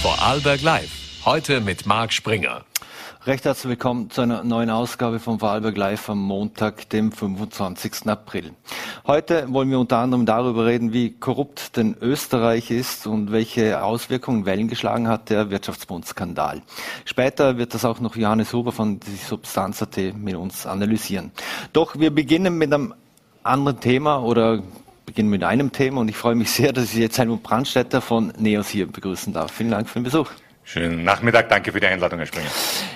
Vorarlberg Live. Heute mit Marc Springer. Recht herzlich willkommen zu einer neuen Ausgabe von Vorarlberg Live am Montag, dem 25. April. Heute wollen wir unter anderem darüber reden, wie korrupt denn Österreich ist und welche Auswirkungen Wellen geschlagen hat der Wirtschaftsbundskandal. Später wird das auch noch Johannes Huber von die Substanz.at mit uns analysieren. Doch wir beginnen mit einem anderen Thema oder beginnen mit einem Thema und ich freue mich sehr, dass ich jetzt Helmut Brandstätter von NEOS hier begrüßen darf. Vielen Dank für den Besuch. Schönen Nachmittag, danke für die Einladung, Herr Springer.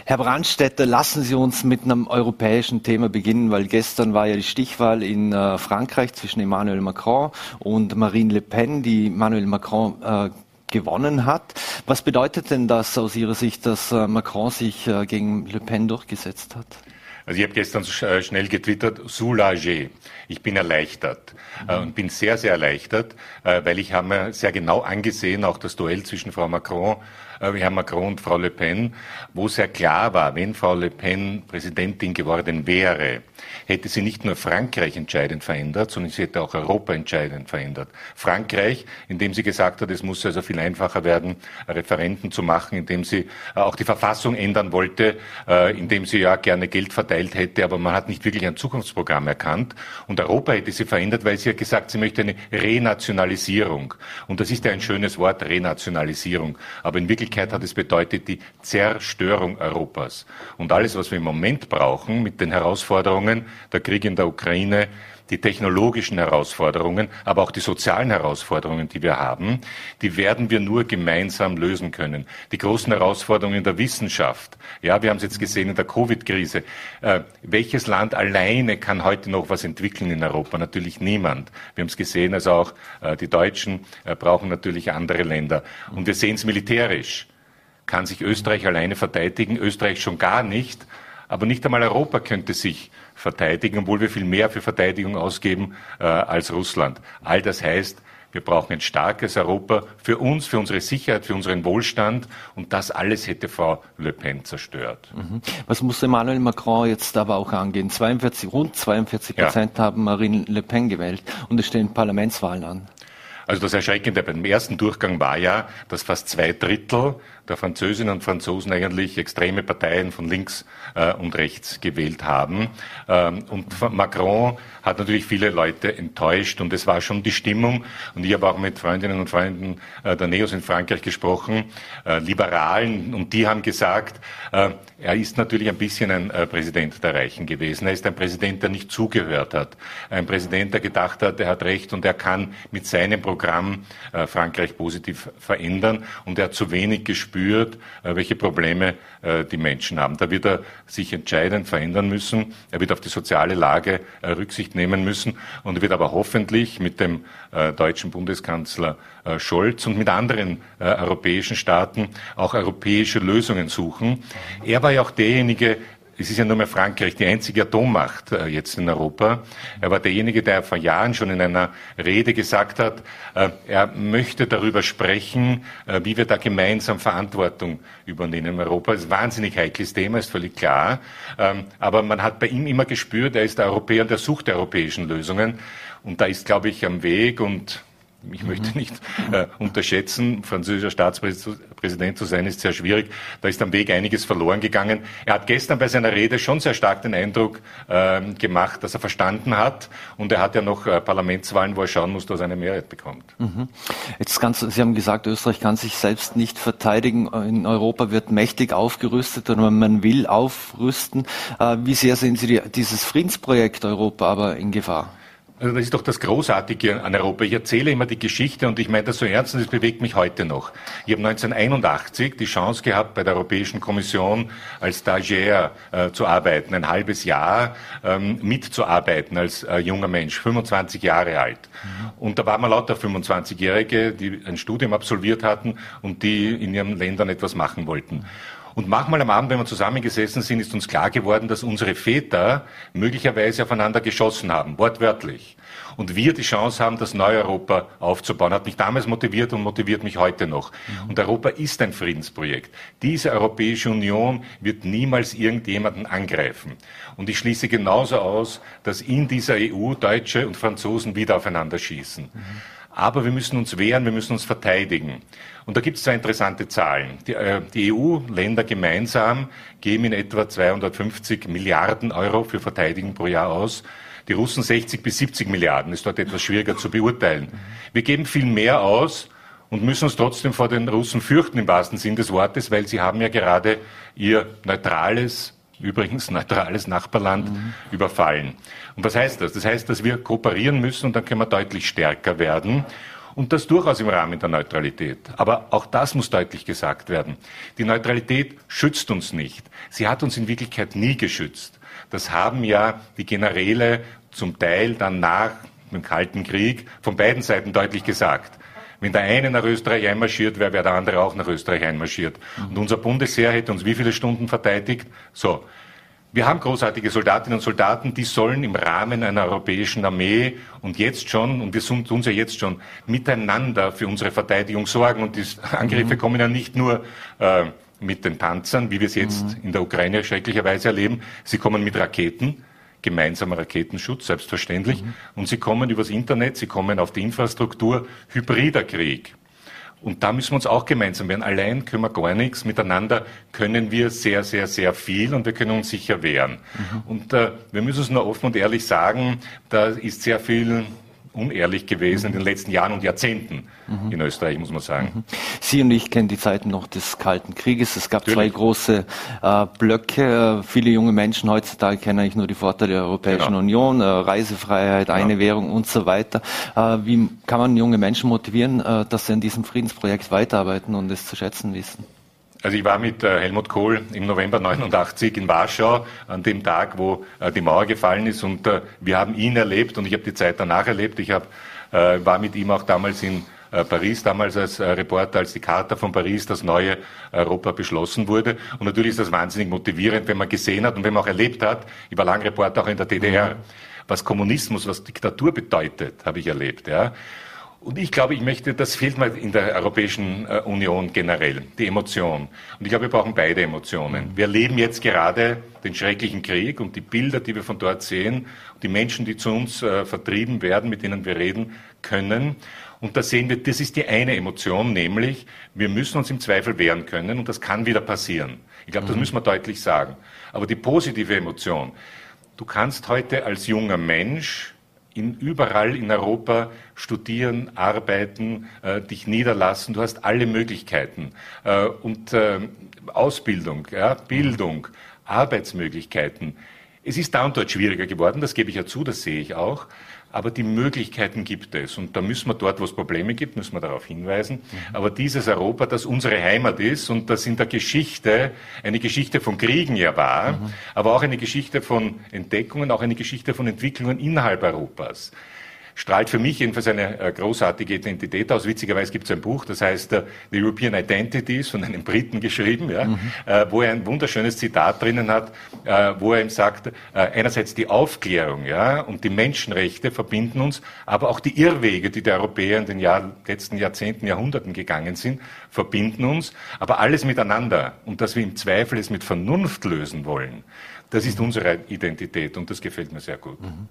Herr Brandstätter, lassen Sie uns mit einem europäischen Thema beginnen, weil gestern war ja die Stichwahl in äh, Frankreich zwischen Emmanuel Macron und Marine Le Pen, die Emmanuel Macron äh, gewonnen hat. Was bedeutet denn das aus Ihrer Sicht, dass äh, Macron sich äh, gegen Le Pen durchgesetzt hat? Also ich habe gestern äh, schnell getwittert, soulagé. Ich bin erleichtert mhm. und bin sehr, sehr erleichtert, äh, weil ich habe mir sehr genau angesehen, auch das Duell zwischen Frau Macron Herrn Macron und Frau Le Pen, wo sehr klar war, wenn Frau Le Pen Präsidentin geworden wäre, hätte sie nicht nur Frankreich entscheidend verändert, sondern sie hätte auch Europa entscheidend verändert. Frankreich, indem sie gesagt hat, es muss also viel einfacher werden, Referenten zu machen, indem sie äh, auch die Verfassung ändern wollte, äh, indem sie ja gerne Geld verteilt hätte, aber man hat nicht wirklich ein Zukunftsprogramm erkannt. Und Europa hätte sie verändert, weil sie hat gesagt, sie möchte eine Renationalisierung. Und das ist ja ein schönes Wort, Renationalisierung. Aber in Wirklichkeit Wirklichkeit hat es bedeutet die Zerstörung Europas. Und alles, was wir im Moment brauchen mit den Herausforderungen, der Krieg in der Ukraine, die technologischen Herausforderungen, aber auch die sozialen Herausforderungen, die wir haben, die werden wir nur gemeinsam lösen können. Die großen Herausforderungen der Wissenschaft. Ja, wir haben es jetzt gesehen in der Covid-Krise. Äh, welches Land alleine kann heute noch was entwickeln in Europa? Natürlich niemand. Wir haben es gesehen, also auch äh, die Deutschen äh, brauchen natürlich andere Länder. Und wir sehen es militärisch. Kann sich Österreich alleine verteidigen? Österreich schon gar nicht. Aber nicht einmal Europa könnte sich verteidigen, obwohl wir viel mehr für Verteidigung ausgeben äh, als Russland. All das heißt, wir brauchen ein starkes Europa für uns, für unsere Sicherheit, für unseren Wohlstand. Und das alles hätte Frau Le Pen zerstört. Mhm. Was muss Emmanuel Macron jetzt aber auch angehen? 42, rund 42 Prozent ja. haben Marine Le Pen gewählt und es stehen Parlamentswahlen an. Also das Erschreckende beim ersten Durchgang war ja, dass fast zwei Drittel der Französinnen und Franzosen eigentlich extreme Parteien von links äh, und rechts gewählt haben. Ähm, und Macron hat natürlich viele Leute enttäuscht und es war schon die Stimmung. Und ich habe auch mit Freundinnen und Freunden äh, der Neos in Frankreich gesprochen, äh, Liberalen, und die haben gesagt, äh, er ist natürlich ein bisschen ein äh, Präsident der Reichen gewesen. Er ist ein Präsident, der nicht zugehört hat. Ein Präsident, der gedacht hat, er hat Recht und er kann mit seinem Programm äh, Frankreich positiv verändern. Und er hat zu wenig gespürt, spürt, äh, welche Probleme äh, die Menschen haben. Da wird er sich entscheidend verändern müssen. Er wird auf die soziale Lage äh, Rücksicht nehmen müssen und wird aber hoffentlich mit dem deutschen Bundeskanzler Scholz und mit anderen europäischen Staaten auch europäische Lösungen suchen. Er war ja auch derjenige, es ist ja nur mehr Frankreich die einzige Atommacht äh, jetzt in Europa. Er war derjenige, der vor Jahren schon in einer Rede gesagt hat, äh, er möchte darüber sprechen, äh, wie wir da gemeinsam Verantwortung übernehmen in Europa. Das ist ein wahnsinnig heikles Thema, ist völlig klar. Ähm, aber man hat bei ihm immer gespürt, er ist der Europäer und er sucht europäischen Lösungen. Und da ist, glaube ich, am Weg und ich möchte nicht äh, unterschätzen, französischer Staatspräsident zu sein, ist sehr schwierig. Da ist am Weg einiges verloren gegangen. Er hat gestern bei seiner Rede schon sehr stark den Eindruck äh, gemacht, dass er verstanden hat. Und er hat ja noch äh, Parlamentswahlen, wo er schauen muss, dass er eine Mehrheit bekommt. Mhm. Jetzt ganz, Sie haben gesagt, Österreich kann sich selbst nicht verteidigen. In Europa wird mächtig aufgerüstet oder man will aufrüsten. Äh, wie sehr sehen Sie die, dieses Friedensprojekt Europa aber in Gefahr? Also das ist doch das Großartige an Europa. Ich erzähle immer die Geschichte und ich meine das so ernst und es bewegt mich heute noch. Ich habe 1981 die Chance gehabt, bei der Europäischen Kommission als Stagiaire äh, zu arbeiten, ein halbes Jahr ähm, mitzuarbeiten als äh, junger Mensch, 25 Jahre alt. Mhm. Und da waren wir lauter 25-Jährige, die ein Studium absolviert hatten und die in ihren Ländern etwas machen wollten. Und manchmal am Abend, wenn wir zusammengesessen sind, ist uns klar geworden, dass unsere Väter möglicherweise aufeinander geschossen haben, wortwörtlich. Und wir die Chance haben, das neue Europa aufzubauen. Hat mich damals motiviert und motiviert mich heute noch. Mhm. Und Europa ist ein Friedensprojekt. Diese Europäische Union wird niemals irgendjemanden angreifen. Und ich schließe genauso aus, dass in dieser EU Deutsche und Franzosen wieder aufeinander schießen. Mhm. Aber wir müssen uns wehren, wir müssen uns verteidigen. Und da gibt es zwei interessante Zahlen. Die, äh, die EU-Länder gemeinsam geben in etwa 250 Milliarden Euro für Verteidigung pro Jahr aus. Die Russen 60 bis 70 Milliarden, ist dort etwas schwieriger zu beurteilen. Wir geben viel mehr aus und müssen uns trotzdem vor den Russen fürchten im wahrsten Sinn des Wortes, weil sie haben ja gerade ihr neutrales, übrigens neutrales Nachbarland mhm. überfallen. Und was heißt das? Das heißt, dass wir kooperieren müssen und dann können wir deutlich stärker werden. Und das durchaus im Rahmen der Neutralität. Aber auch das muss deutlich gesagt werden. Die Neutralität schützt uns nicht. Sie hat uns in Wirklichkeit nie geschützt. Das haben ja die Generäle zum Teil dann nach dem Kalten Krieg von beiden Seiten deutlich gesagt. Wenn der eine nach Österreich einmarschiert wäre, wäre der andere auch nach Österreich einmarschiert. Und unser Bundesheer hätte uns wie viele Stunden verteidigt? So. Wir haben großartige Soldatinnen und Soldaten, die sollen im Rahmen einer europäischen Armee und jetzt schon, und wir tun es ja jetzt schon, miteinander für unsere Verteidigung sorgen. Und die Angriffe mhm. kommen ja nicht nur äh, mit den Panzern, wie wir es jetzt mhm. in der Ukraine schrecklicherweise erleben. Sie kommen mit Raketen, gemeinsamer Raketenschutz, selbstverständlich. Mhm. Und sie kommen übers Internet, sie kommen auf die Infrastruktur, hybrider Krieg. Und da müssen wir uns auch gemeinsam werden. Allein können wir gar nichts. Miteinander können wir sehr, sehr, sehr viel und wir können uns sicher wehren. Mhm. Und äh, wir müssen es nur offen und ehrlich sagen, da ist sehr viel unehrlich gewesen in den letzten Jahren und Jahrzehnten mhm. in Österreich, muss man sagen. Mhm. Sie und ich kennen die Zeiten noch des Kalten Krieges. Es gab Natürlich. zwei große äh, Blöcke. Viele junge Menschen heutzutage kennen eigentlich nur die Vorteile der Europäischen genau. Union, äh, Reisefreiheit, genau. eine Währung und so weiter. Äh, wie kann man junge Menschen motivieren, äh, dass sie an diesem Friedensprojekt weiterarbeiten und es zu schätzen wissen? Also ich war mit äh, Helmut Kohl im November 89 in Warschau an dem Tag, wo äh, die Mauer gefallen ist und äh, wir haben ihn erlebt und ich habe die Zeit danach erlebt. Ich hab, war mit ihm auch damals in Paris, damals als Reporter, als die Charta von Paris, das neue Europa beschlossen wurde. Und natürlich ist das wahnsinnig motivierend, wenn man gesehen hat und wenn man auch erlebt hat. Ich war lange Reporter auch in der DDR. Mhm. Was Kommunismus, was Diktatur bedeutet, habe ich erlebt. Ja. Und ich glaube, ich möchte, das fehlt mir in der Europäischen äh, Union generell, die Emotion. Und ich glaube, wir brauchen beide Emotionen. Wir erleben jetzt gerade den schrecklichen Krieg und die Bilder, die wir von dort sehen, die Menschen, die zu uns äh, vertrieben werden, mit denen wir reden können. Und da sehen wir, das ist die eine Emotion, nämlich wir müssen uns im Zweifel wehren können und das kann wieder passieren. Ich glaube, das mhm. müssen wir deutlich sagen. Aber die positive Emotion, du kannst heute als junger Mensch in, überall in Europa studieren, arbeiten, äh, dich niederlassen. Du hast alle Möglichkeiten. Äh, und äh, Ausbildung, ja, Bildung, Arbeitsmöglichkeiten. Es ist da und dort schwieriger geworden, das gebe ich ja zu, das sehe ich auch. Aber die Möglichkeiten gibt es. Und da müssen wir dort, wo es Probleme gibt, müssen wir darauf hinweisen. Mhm. Aber dieses Europa, das unsere Heimat ist und das in der Geschichte eine Geschichte von Kriegen ja war, mhm. aber auch eine Geschichte von Entdeckungen, auch eine Geschichte von Entwicklungen innerhalb Europas strahlt für mich jedenfalls eine äh, großartige Identität aus. Witzigerweise gibt es ein Buch, das heißt uh, The European Identities von einem Briten geschrieben, ja, mhm. uh, wo er ein wunderschönes Zitat drinnen hat, wo er ihm sagt, einerseits die Aufklärung ja, und die Menschenrechte verbinden uns, aber auch die Irrwege, die die Europäer in den Jahr, letzten Jahrzehnten, Jahrhunderten gegangen sind, verbinden uns, aber alles miteinander und dass wir im Zweifel es mit Vernunft lösen wollen. Das ist unsere Identität und das gefällt mir sehr gut. Mhm.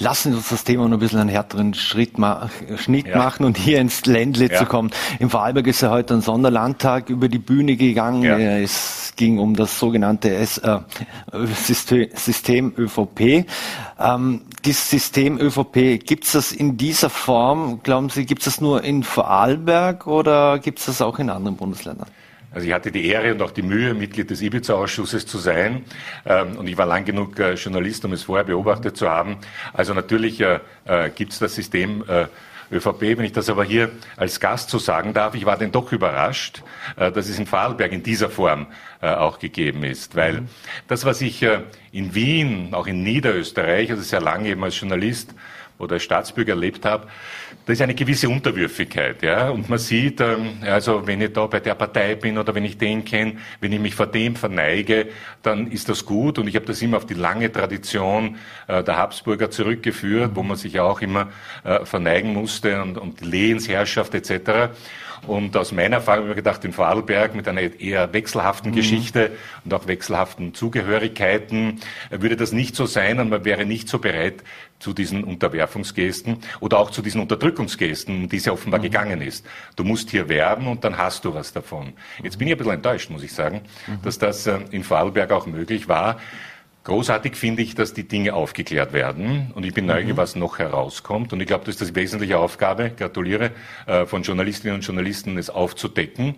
Lassen Sie uns das Thema noch ein bisschen einen härteren Schritt ma Schnitt ja. machen und hier ins Ländle ja. zu kommen. Im Vorarlberg ist ja heute ein Sonderlandtag über die Bühne gegangen. Ja. Es ging um das sogenannte S äh, System, System ÖVP. Ähm, dieses System ÖVP, gibt es das in dieser Form, glauben Sie, gibt es das nur in Vorarlberg oder gibt es das auch in anderen Bundesländern? Also ich hatte die Ehre und auch die Mühe, Mitglied des Ibiza-Ausschusses zu sein. Ähm, und ich war lang genug äh, Journalist, um es vorher beobachtet zu haben. Also natürlich äh, äh, gibt es das System ÖVP. Wenn ich das aber hier als Gast so sagen darf, ich war denn doch überrascht, dass es in Vorarlberg in dieser Form auch gegeben ist. Weil mhm. das, was ich in Wien, auch in Niederösterreich, also sehr lange eben als Journalist oder als Staatsbürger erlebt habe, da ist eine gewisse Unterwürfigkeit. Ja? Und man sieht, ähm, also wenn ich da bei der Partei bin oder wenn ich den kenne, wenn ich mich vor dem verneige, dann ist das gut. Und ich habe das immer auf die lange Tradition äh, der Habsburger zurückgeführt, wo man sich auch immer äh, verneigen musste und, und die Lehensherrschaft etc. Und aus meiner Erfahrung habe ich mir gedacht, in Vorarlberg mit einer eher wechselhaften mhm. Geschichte und auch wechselhaften Zugehörigkeiten würde das nicht so sein und man wäre nicht so bereit zu diesen Unterwerfungsgesten oder auch zu diesen Unterdrückungsgesten, um die es ja offenbar mhm. gegangen ist. Du musst hier werben und dann hast du was davon. Jetzt bin ich ein bisschen enttäuscht, muss ich sagen, mhm. dass das äh, in Vorarlberg auch möglich war. Großartig finde ich, dass die Dinge aufgeklärt werden und ich bin neugierig, mhm. was noch herauskommt. Und ich glaube, das ist die wesentliche Aufgabe, gratuliere, äh, von Journalistinnen und Journalisten, es aufzudecken.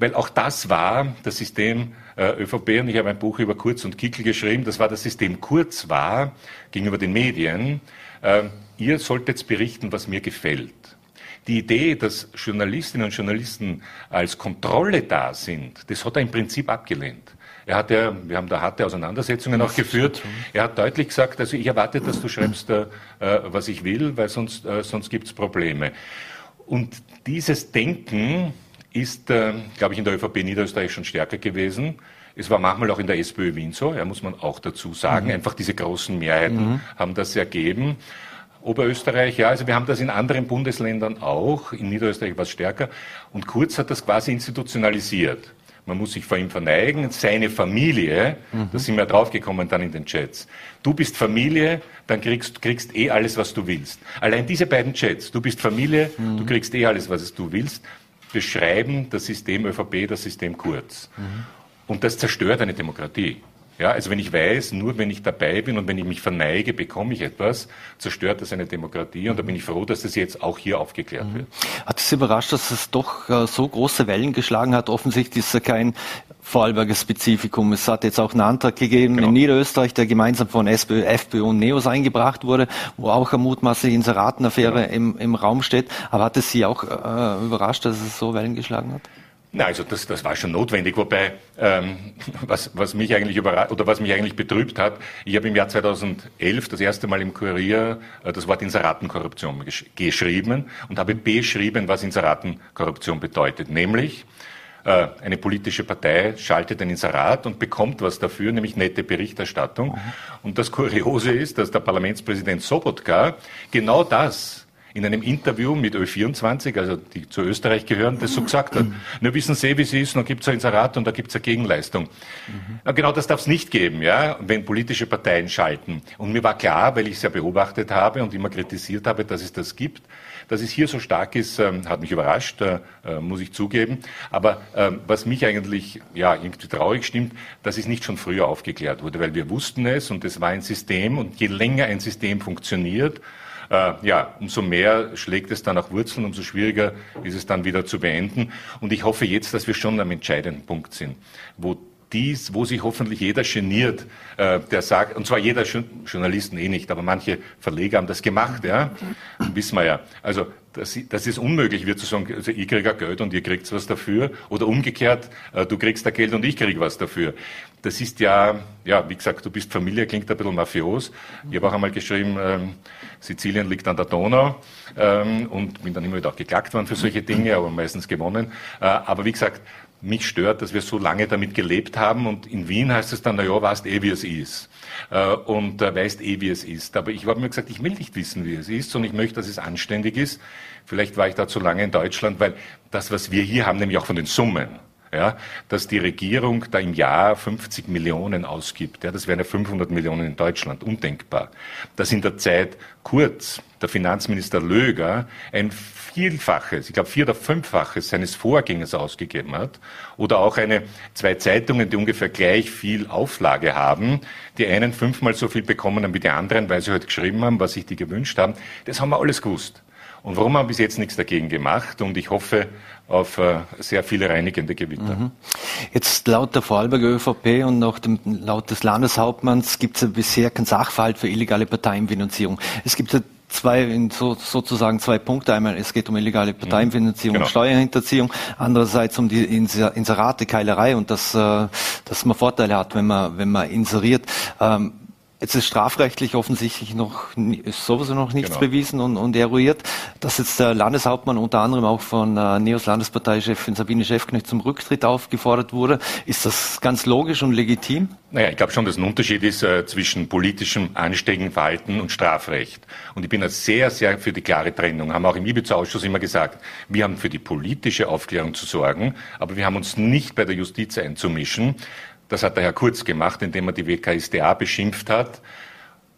Weil auch das war das System äh, ÖVP und ich habe ein Buch über Kurz und Kickel geschrieben, das war das System Kurz war gegenüber den Medien. Äh, ihr solltet berichten, was mir gefällt. Die Idee, dass Journalistinnen und Journalisten als Kontrolle da sind, das hat er im Prinzip abgelehnt. Er hat ja, wir haben da harte Auseinandersetzungen auch geführt. Er hat deutlich gesagt, also ich erwarte, dass du schreibst, äh, was ich will, weil sonst, äh, sonst gibt es Probleme. Und dieses Denken ist, äh, glaube ich, in der ÖVP Niederösterreich schon stärker gewesen. Es war manchmal auch in der SPÖ Wien so, ja, muss man auch dazu sagen. Mhm. Einfach diese großen Mehrheiten mhm. haben das ergeben. Oberösterreich, ja, also wir haben das in anderen Bundesländern auch. In Niederösterreich war es stärker. Und Kurz hat das quasi institutionalisiert. Man muss sich vor ihm verneigen. Seine Familie, mhm. da sind wir draufgekommen dann in den Chats. Du bist Familie, dann kriegst, kriegst eh alles, was du willst. Allein diese beiden Chats, du bist Familie, mhm. du kriegst eh alles, was du willst, beschreiben das System ÖVP, das System Kurz. Mhm. Und das zerstört eine Demokratie. Ja, also wenn ich weiß, nur wenn ich dabei bin und wenn ich mich verneige, bekomme ich etwas, zerstört das eine Demokratie und da bin ich froh, dass das jetzt auch hier aufgeklärt mhm. wird. Hat es überrascht, dass es doch äh, so große Wellen geschlagen hat? Offensichtlich ist es kein Vorarlberger Spezifikum. Es hat jetzt auch einen Antrag gegeben genau. in Niederösterreich, der gemeinsam von SPÖ, FPÖ und NEOS eingebracht wurde, wo auch eine mutmaßliche Inseratenaffäre genau. im, im Raum steht. Aber hat es Sie auch äh, überrascht, dass es so Wellen geschlagen hat? Na, also das, das war schon notwendig, wobei ähm, was, was mich eigentlich überrascht oder was mich eigentlich betrübt hat, ich habe im Jahr 2011 das erste Mal im Kurier äh, das Wort Inseratenkorruption gesch geschrieben und habe beschrieben, was Inseratenkorruption bedeutet, nämlich äh, eine politische Partei schaltet ein Inserat und bekommt was dafür, nämlich nette Berichterstattung. Mhm. Und das Kuriose ist, dass der Parlamentspräsident Sobotka genau das in einem Interview mit Ö24, also die zu Österreich gehören, das so gesagt hat. Nur wissen Sie, wie es ist, dann gibt es ein Inserat und da gibt es eine Gegenleistung. Mhm. Genau das darf es nicht geben, ja, wenn politische Parteien schalten. Und mir war klar, weil ich es ja beobachtet habe und immer kritisiert habe, dass es das gibt, dass es hier so stark ist, ähm, hat mich überrascht, äh, äh muss ich zugeben. Aber äh, was mich eigentlich ja irgendwie traurig stimmt, dass es nicht schon früher aufgeklärt wurde, weil wir wussten es und es war ein System und je länger ein System funktioniert, äh, ja, umso mehr schlägt es dann auch Wurzeln, umso schwieriger ist es dann wieder zu beenden. Und ich hoffe jetzt, dass wir schon am entscheidenden Punkt sind, wo dies, wo sich hoffentlich jeder geniert, äh, der sagt, und zwar jeder Journalisten eh nicht, aber manche Verleger haben das gemacht, ja, wissen wir ja. Also dass, dass es unmöglich wird zu sagen, also ich kriege Geld und ihr kriegt was dafür, oder umgekehrt, äh, du kriegst da Geld und ich kriege was dafür. Das ist ja, ja, wie gesagt, du bist Familie, klingt ein bisschen mafios. Ich habe auch einmal geschrieben, ähm, Sizilien liegt an der Donau ähm, und bin dann immer wieder auch geklagt worden für solche Dinge, aber meistens gewonnen. Äh, aber wie gesagt, mich stört, dass wir so lange damit gelebt haben und in Wien heißt es dann, na ja, weißt eh, wie es ist. Äh, und äh, weißt eh, wie es ist. Aber ich habe mir gesagt, ich will nicht wissen, wie es ist, sondern ich möchte, dass es anständig ist. Vielleicht war ich da zu lange in Deutschland, weil das, was wir hier haben, nämlich auch von den Summen, ja, dass die Regierung da im Jahr 50 Millionen ausgibt. Ja, das wären ja 500 Millionen in Deutschland, undenkbar. Dass in der Zeit Kurz, der Finanzminister Löger, ein Vielfaches, ich glaube vier- oder fünffaches seines Vorgängers ausgegeben hat. Oder auch eine, zwei Zeitungen, die ungefähr gleich viel Auflage haben, die einen fünfmal so viel bekommen haben wie die anderen, weil sie heute halt geschrieben haben, was sich die gewünscht haben. Das haben wir alles gewusst. Und warum haben wir bis jetzt nichts dagegen gemacht? Und ich hoffe auf äh, sehr viele reinigende Gewitter. Mhm. Jetzt laut der Vorarlberger ÖVP und auch dem, laut des Landeshauptmanns gibt es ja bisher keinen Sachverhalt für illegale Parteienfinanzierung. Es gibt ja zwei, so, sozusagen zwei Punkte. Einmal, es geht um illegale Parteienfinanzierung genau. und Steuerhinterziehung. Andererseits um die Inserate, Keilerei und dass, äh, dass man Vorteile hat, wenn man, wenn man inseriert. Ähm, Jetzt ist strafrechtlich offensichtlich noch sowieso noch nichts genau. bewiesen und, und eruiert. Dass jetzt der Landeshauptmann unter anderem auch von äh, Neos Landesparteichefin Sabine Schäfknecht zum Rücktritt aufgefordert wurde, ist das ganz logisch und legitim? Naja, ich glaube schon, dass ein Unterschied ist äh, zwischen politischem anständigen Verhalten und Strafrecht. Und ich bin da sehr, sehr für die klare Trennung. Haben auch im Ibiza-Ausschuss immer gesagt, wir haben für die politische Aufklärung zu sorgen, aber wir haben uns nicht bei der Justiz einzumischen. Das hat der Herr Kurz gemacht, indem er die WKSDA beschimpft hat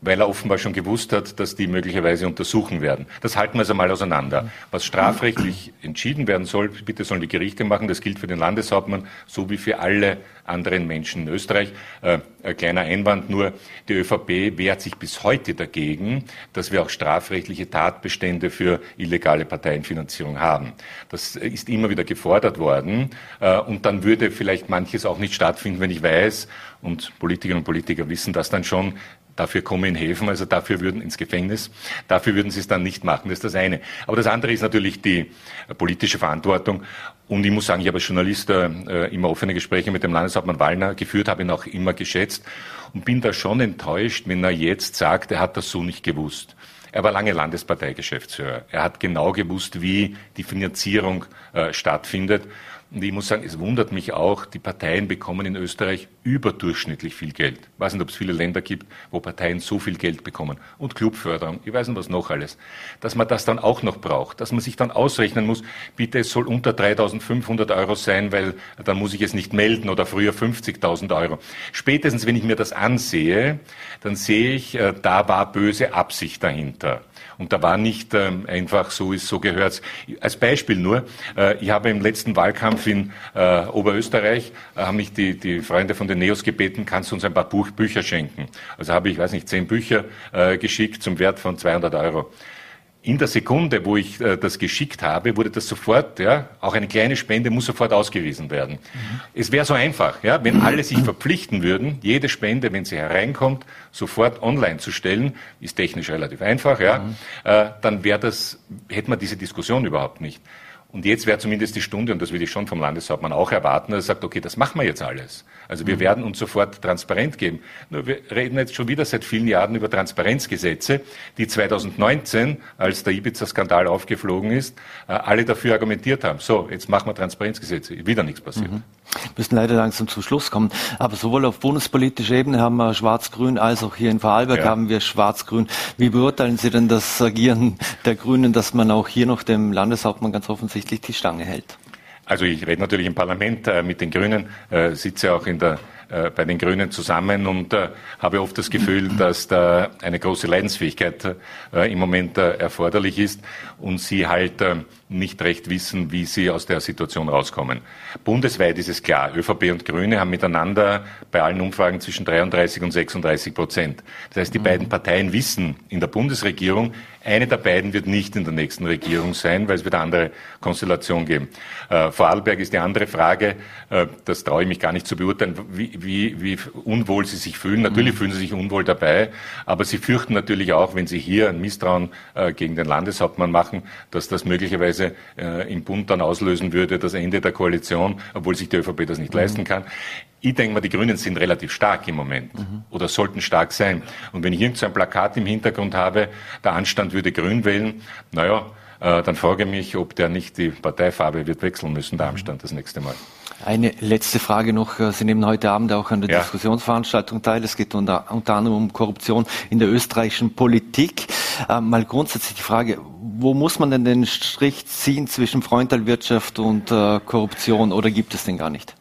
weil er offenbar schon gewusst hat, dass die möglicherweise untersuchen werden. Das halten wir also mal auseinander. Was strafrechtlich entschieden werden soll, bitte sollen die Gerichte machen. Das gilt für den Landeshauptmann so wie für alle anderen Menschen in Österreich. Äh, ein kleiner Einwand nur, die ÖVP wehrt sich bis heute dagegen, dass wir auch strafrechtliche Tatbestände für illegale Parteienfinanzierung haben. Das ist immer wieder gefordert worden. Äh, und dann würde vielleicht manches auch nicht stattfinden, wenn ich weiß, und Politikerinnen und Politiker wissen das dann schon, Dafür kommen helfen, also dafür würden ins Gefängnis. Dafür würden sie es dann nicht machen. Das ist das eine. Aber das andere ist natürlich die politische Verantwortung. Und ich muss sagen, ich habe als Journalist äh, immer offene Gespräche mit dem Landeshauptmann Wallner geführt, habe ihn auch immer geschätzt und bin da schon enttäuscht, wenn er jetzt sagt, er hat das so nicht gewusst. Er war lange Landesparteigeschäftsführer. Er hat genau gewusst, wie die Finanzierung äh, stattfindet. Und ich muss sagen, es wundert mich auch, die Parteien bekommen in Österreich überdurchschnittlich viel Geld. Ich weiß nicht, ob es viele Länder gibt, wo Parteien so viel Geld bekommen. Und Clubförderung, ich weiß nicht, was noch alles. Dass man das dann auch noch braucht, dass man sich dann ausrechnen muss, bitte, es soll unter 3.500 Euro sein, weil dann muss ich es nicht melden oder früher 50.000 Euro. Spätestens, wenn ich mir das ansehe, dann sehe ich, äh, da war böse Absicht dahinter. Und da war nicht ähm, einfach so ist, so gehört Als Beispiel nur, äh, ich habe im letzten Wahlkampf in äh, Oberösterreich, äh, haben mich die, die Freunde von den Neos gebeten, kannst du uns ein paar Buch, Bücher schenken. Also habe ich, weiß nicht, zehn Bücher äh, geschickt zum Wert von 200 Euro in der Sekunde, wo ich äh, das geschickt habe, wurde das sofort, ja, auch eine kleine Spende muss sofort ausgewiesen werden. Mhm. Es wäre so einfach, ja, wenn alle sich verpflichten würden, jede Spende, wenn sie hereinkommt, sofort online zu stellen, ist technisch relativ einfach, ja, mhm. äh, dann wäre das, hätte man diese Diskussion überhaupt nicht. Und jetzt wäre zumindest die Stunde, und das würde ich schon vom Landeshauptmann auch erwarten, dass er sagt, okay, das machen wir jetzt alles. Also wir mhm. werden uns sofort transparent geben. Nur wir reden jetzt schon wieder seit vielen Jahren über Transparenzgesetze, die 2019, als der Ibiza-Skandal aufgeflogen ist, äh, alle dafür argumentiert haben. So, jetzt machen wir Transparenzgesetze. Wieder nichts passiert. Mhm. Wir müssen leider langsam zum Schluss kommen. Aber sowohl auf bundespolitischer Ebene haben wir Schwarz-Grün als auch hier in Vorarlberg ja. haben wir Schwarz-Grün. Wie beurteilen Sie denn das Agieren der Grünen, dass man auch hier noch dem Landeshauptmann ganz offensichtlich die Stange hält? Also ich rede natürlich im Parlament äh, mit den Grünen, äh, sitze auch in der äh, bei den Grünen zusammen und äh, habe oft das Gefühl, dass da eine große Leidensfähigkeit äh, im Moment äh, erforderlich ist und sie halt nicht recht wissen, wie sie aus der Situation rauskommen. Bundesweit ist es klar, ÖVP und Grüne haben miteinander bei allen Umfragen zwischen 33 und 36 Prozent. Das heißt, die mhm. beiden Parteien wissen in der Bundesregierung, eine der beiden wird nicht in der nächsten Regierung sein, weil es wird eine andere Konstellation geben. Äh, Vorarlberg ist die andere Frage, äh, das traue ich mich gar nicht zu beurteilen, wie, wie, wie unwohl sie sich fühlen. Natürlich mhm. fühlen sie sich unwohl dabei, aber sie fürchten natürlich auch, wenn sie hier ein Misstrauen äh, gegen den Landeshauptmann machen, dass das möglicherweise äh, im Bund dann auslösen würde, das Ende der Koalition, obwohl sich die ÖVP das nicht mhm. leisten kann. Ich denke mal, die Grünen sind relativ stark im Moment mhm. oder sollten stark sein. Und wenn ich irgend so ein Plakat im Hintergrund habe, der Anstand würde grün wählen, naja, äh, dann frage ich mich, ob der nicht die Parteifarbe wird wechseln müssen, der Anstand das nächste Mal. Eine letzte Frage noch. Sie nehmen heute Abend auch an der ja. Diskussionsveranstaltung teil. Es geht unter, unter, anderem um Korruption in der österreichischen Politik. Äh, mal grundsätzlich die Frage, wo muss man denn den Strich ziehen zwischen Freundalwirtschaft und äh, Korruption oder gibt es den gar nicht?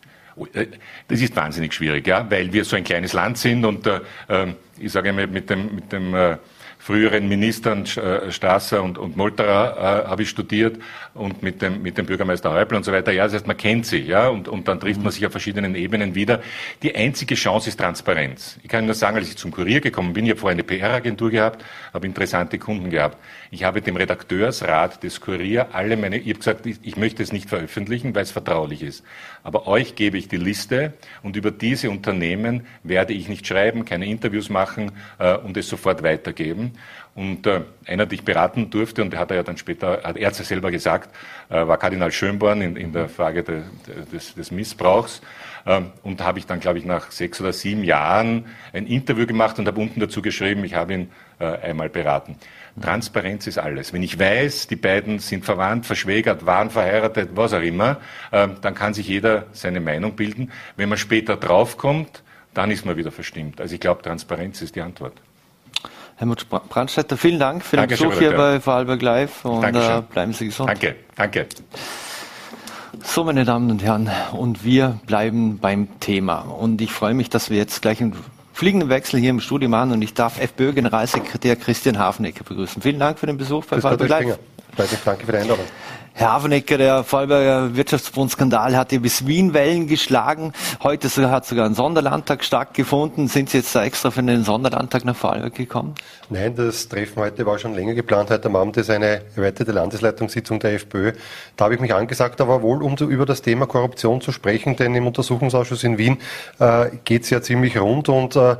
Äh, das ist wahnsinnig schwierig, ja, weil wir so ein kleines Land sind und äh, ähm, ich sage mal mit dem, mit dem äh, früheren Ministern äh, Strasser und, und Molterer äh, habe ich studiert und mit dem, mit dem Bürgermeister Häupl und so weiter. Ja, das heißt, man kennt sie, ja, und, und dann trifft man sich auf verschiedenen Ebenen wieder. Die einzige Chance ist Transparenz. Ich kann nur sagen, als ich zum Kurier gekommen bin, ich habe vorher eine PR-Agentur gehabt, habe interessante Kunden gehabt. Ich habe dem Redakteursrat des Kurier alle meine, ich habe gesagt, ich, möchte es nicht veröffentlichen, weil es vertraulich ist. Aber euch gebe ich die Liste und über diese Unternehmen werde ich nicht schreiben, keine Interviews machen äh, und es sofort weitergeben. Und äh, einer, den ich beraten durfte, und der hat er ja dann später, hat er selber gesagt, äh, war Kardinal Schönborn in, in der Frage de, de, des, des, Missbrauchs. Ähm, und da habe ich dann, glaube ich, nach sechs oder sieben Jahren ein Interview gemacht und habe unten dazu geschrieben, ich habe ihn äh, einmal beraten. Transparenz ist alles. Wenn ich weiß, die beiden sind verwandt, verschwägert, waren verheiratet, was auch immer, äh, dann kann sich jeder seine Meinung bilden. Wenn man später draufkommt, dann ist man wieder verstimmt. Also ich glaube, Transparenz ist die Antwort. Helmut Brandstätter, vielen Dank für den Besuch hier bei Vorarlberg Live und äh, bleiben Sie gesund. Danke, danke. So, meine Damen und Herren, und wir bleiben beim Thema. Und ich freue mich, dass wir jetzt gleich einen fliegenden Wechsel hier im Studio machen und ich darf FPÖ-Generalsekretär Christian Hafnecker begrüßen. Vielen Dank für den Besuch bei Live. Danke für die Einladung. Herr Havenecker, der Vorarlberger Wirtschaftsbundskandal hat ja bis Wien Wellen geschlagen. Heute hat sogar ein Sonderlandtag stattgefunden. Sind Sie jetzt da extra für den Sonderlandtag nach Vorarlberg gekommen? Nein, das Treffen heute war schon länger geplant. Heute am Abend ist eine erweiterte Landesleitungssitzung der FPÖ. Da habe ich mich angesagt, aber wohl, um über das Thema Korruption zu sprechen, denn im Untersuchungsausschuss in Wien äh, geht es ja ziemlich rund und äh,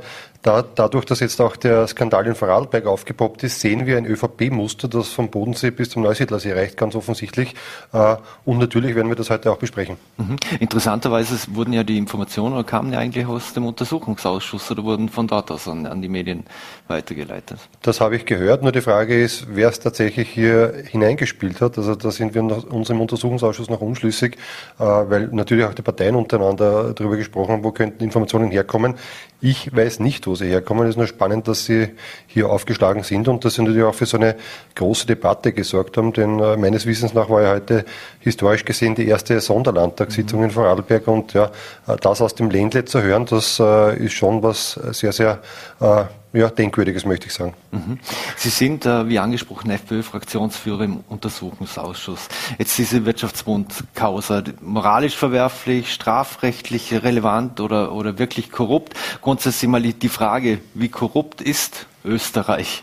da, dadurch, dass jetzt auch der Skandal in Vorarlberg aufgepoppt ist, sehen wir ein ÖVP-Muster, das vom Bodensee bis zum Neusiedlersee reicht, ganz offensichtlich. Äh, und natürlich werden wir das heute auch besprechen. Mhm. Interessanterweise wurden ja die Informationen oder kamen ja eigentlich aus dem Untersuchungsausschuss oder wurden von dort aus an, an die Medien weitergeleitet. Das habe ich gehört. Nur die Frage ist, wer es tatsächlich hier hineingespielt hat. Also da sind wir uns im Untersuchungsausschuss noch unschlüssig, äh, weil natürlich auch die Parteien untereinander darüber gesprochen haben, wo könnten Informationen herkommen. Ich weiß nicht, wo sie herkommen. Es ist nur spannend, dass sie hier aufgeschlagen sind und dass sie natürlich auch für so eine große Debatte gesorgt haben, denn äh, meines Wissens nach war ja heute historisch gesehen die erste Sonderlandtagssitzung in Vorarlberg und ja, äh, das aus dem Ländle zu hören, das äh, ist schon was sehr, sehr äh, ja, denkwürdiges, möchte ich sagen. Mhm. Sie sind, äh, wie angesprochen, FPÖ-Fraktionsführer im Untersuchungsausschuss. Jetzt diese Wirtschaftsbund-Causa, moralisch verwerflich, strafrechtlich relevant oder, oder wirklich korrupt. Grundsätzlich mal die Frage, wie korrupt ist Österreich?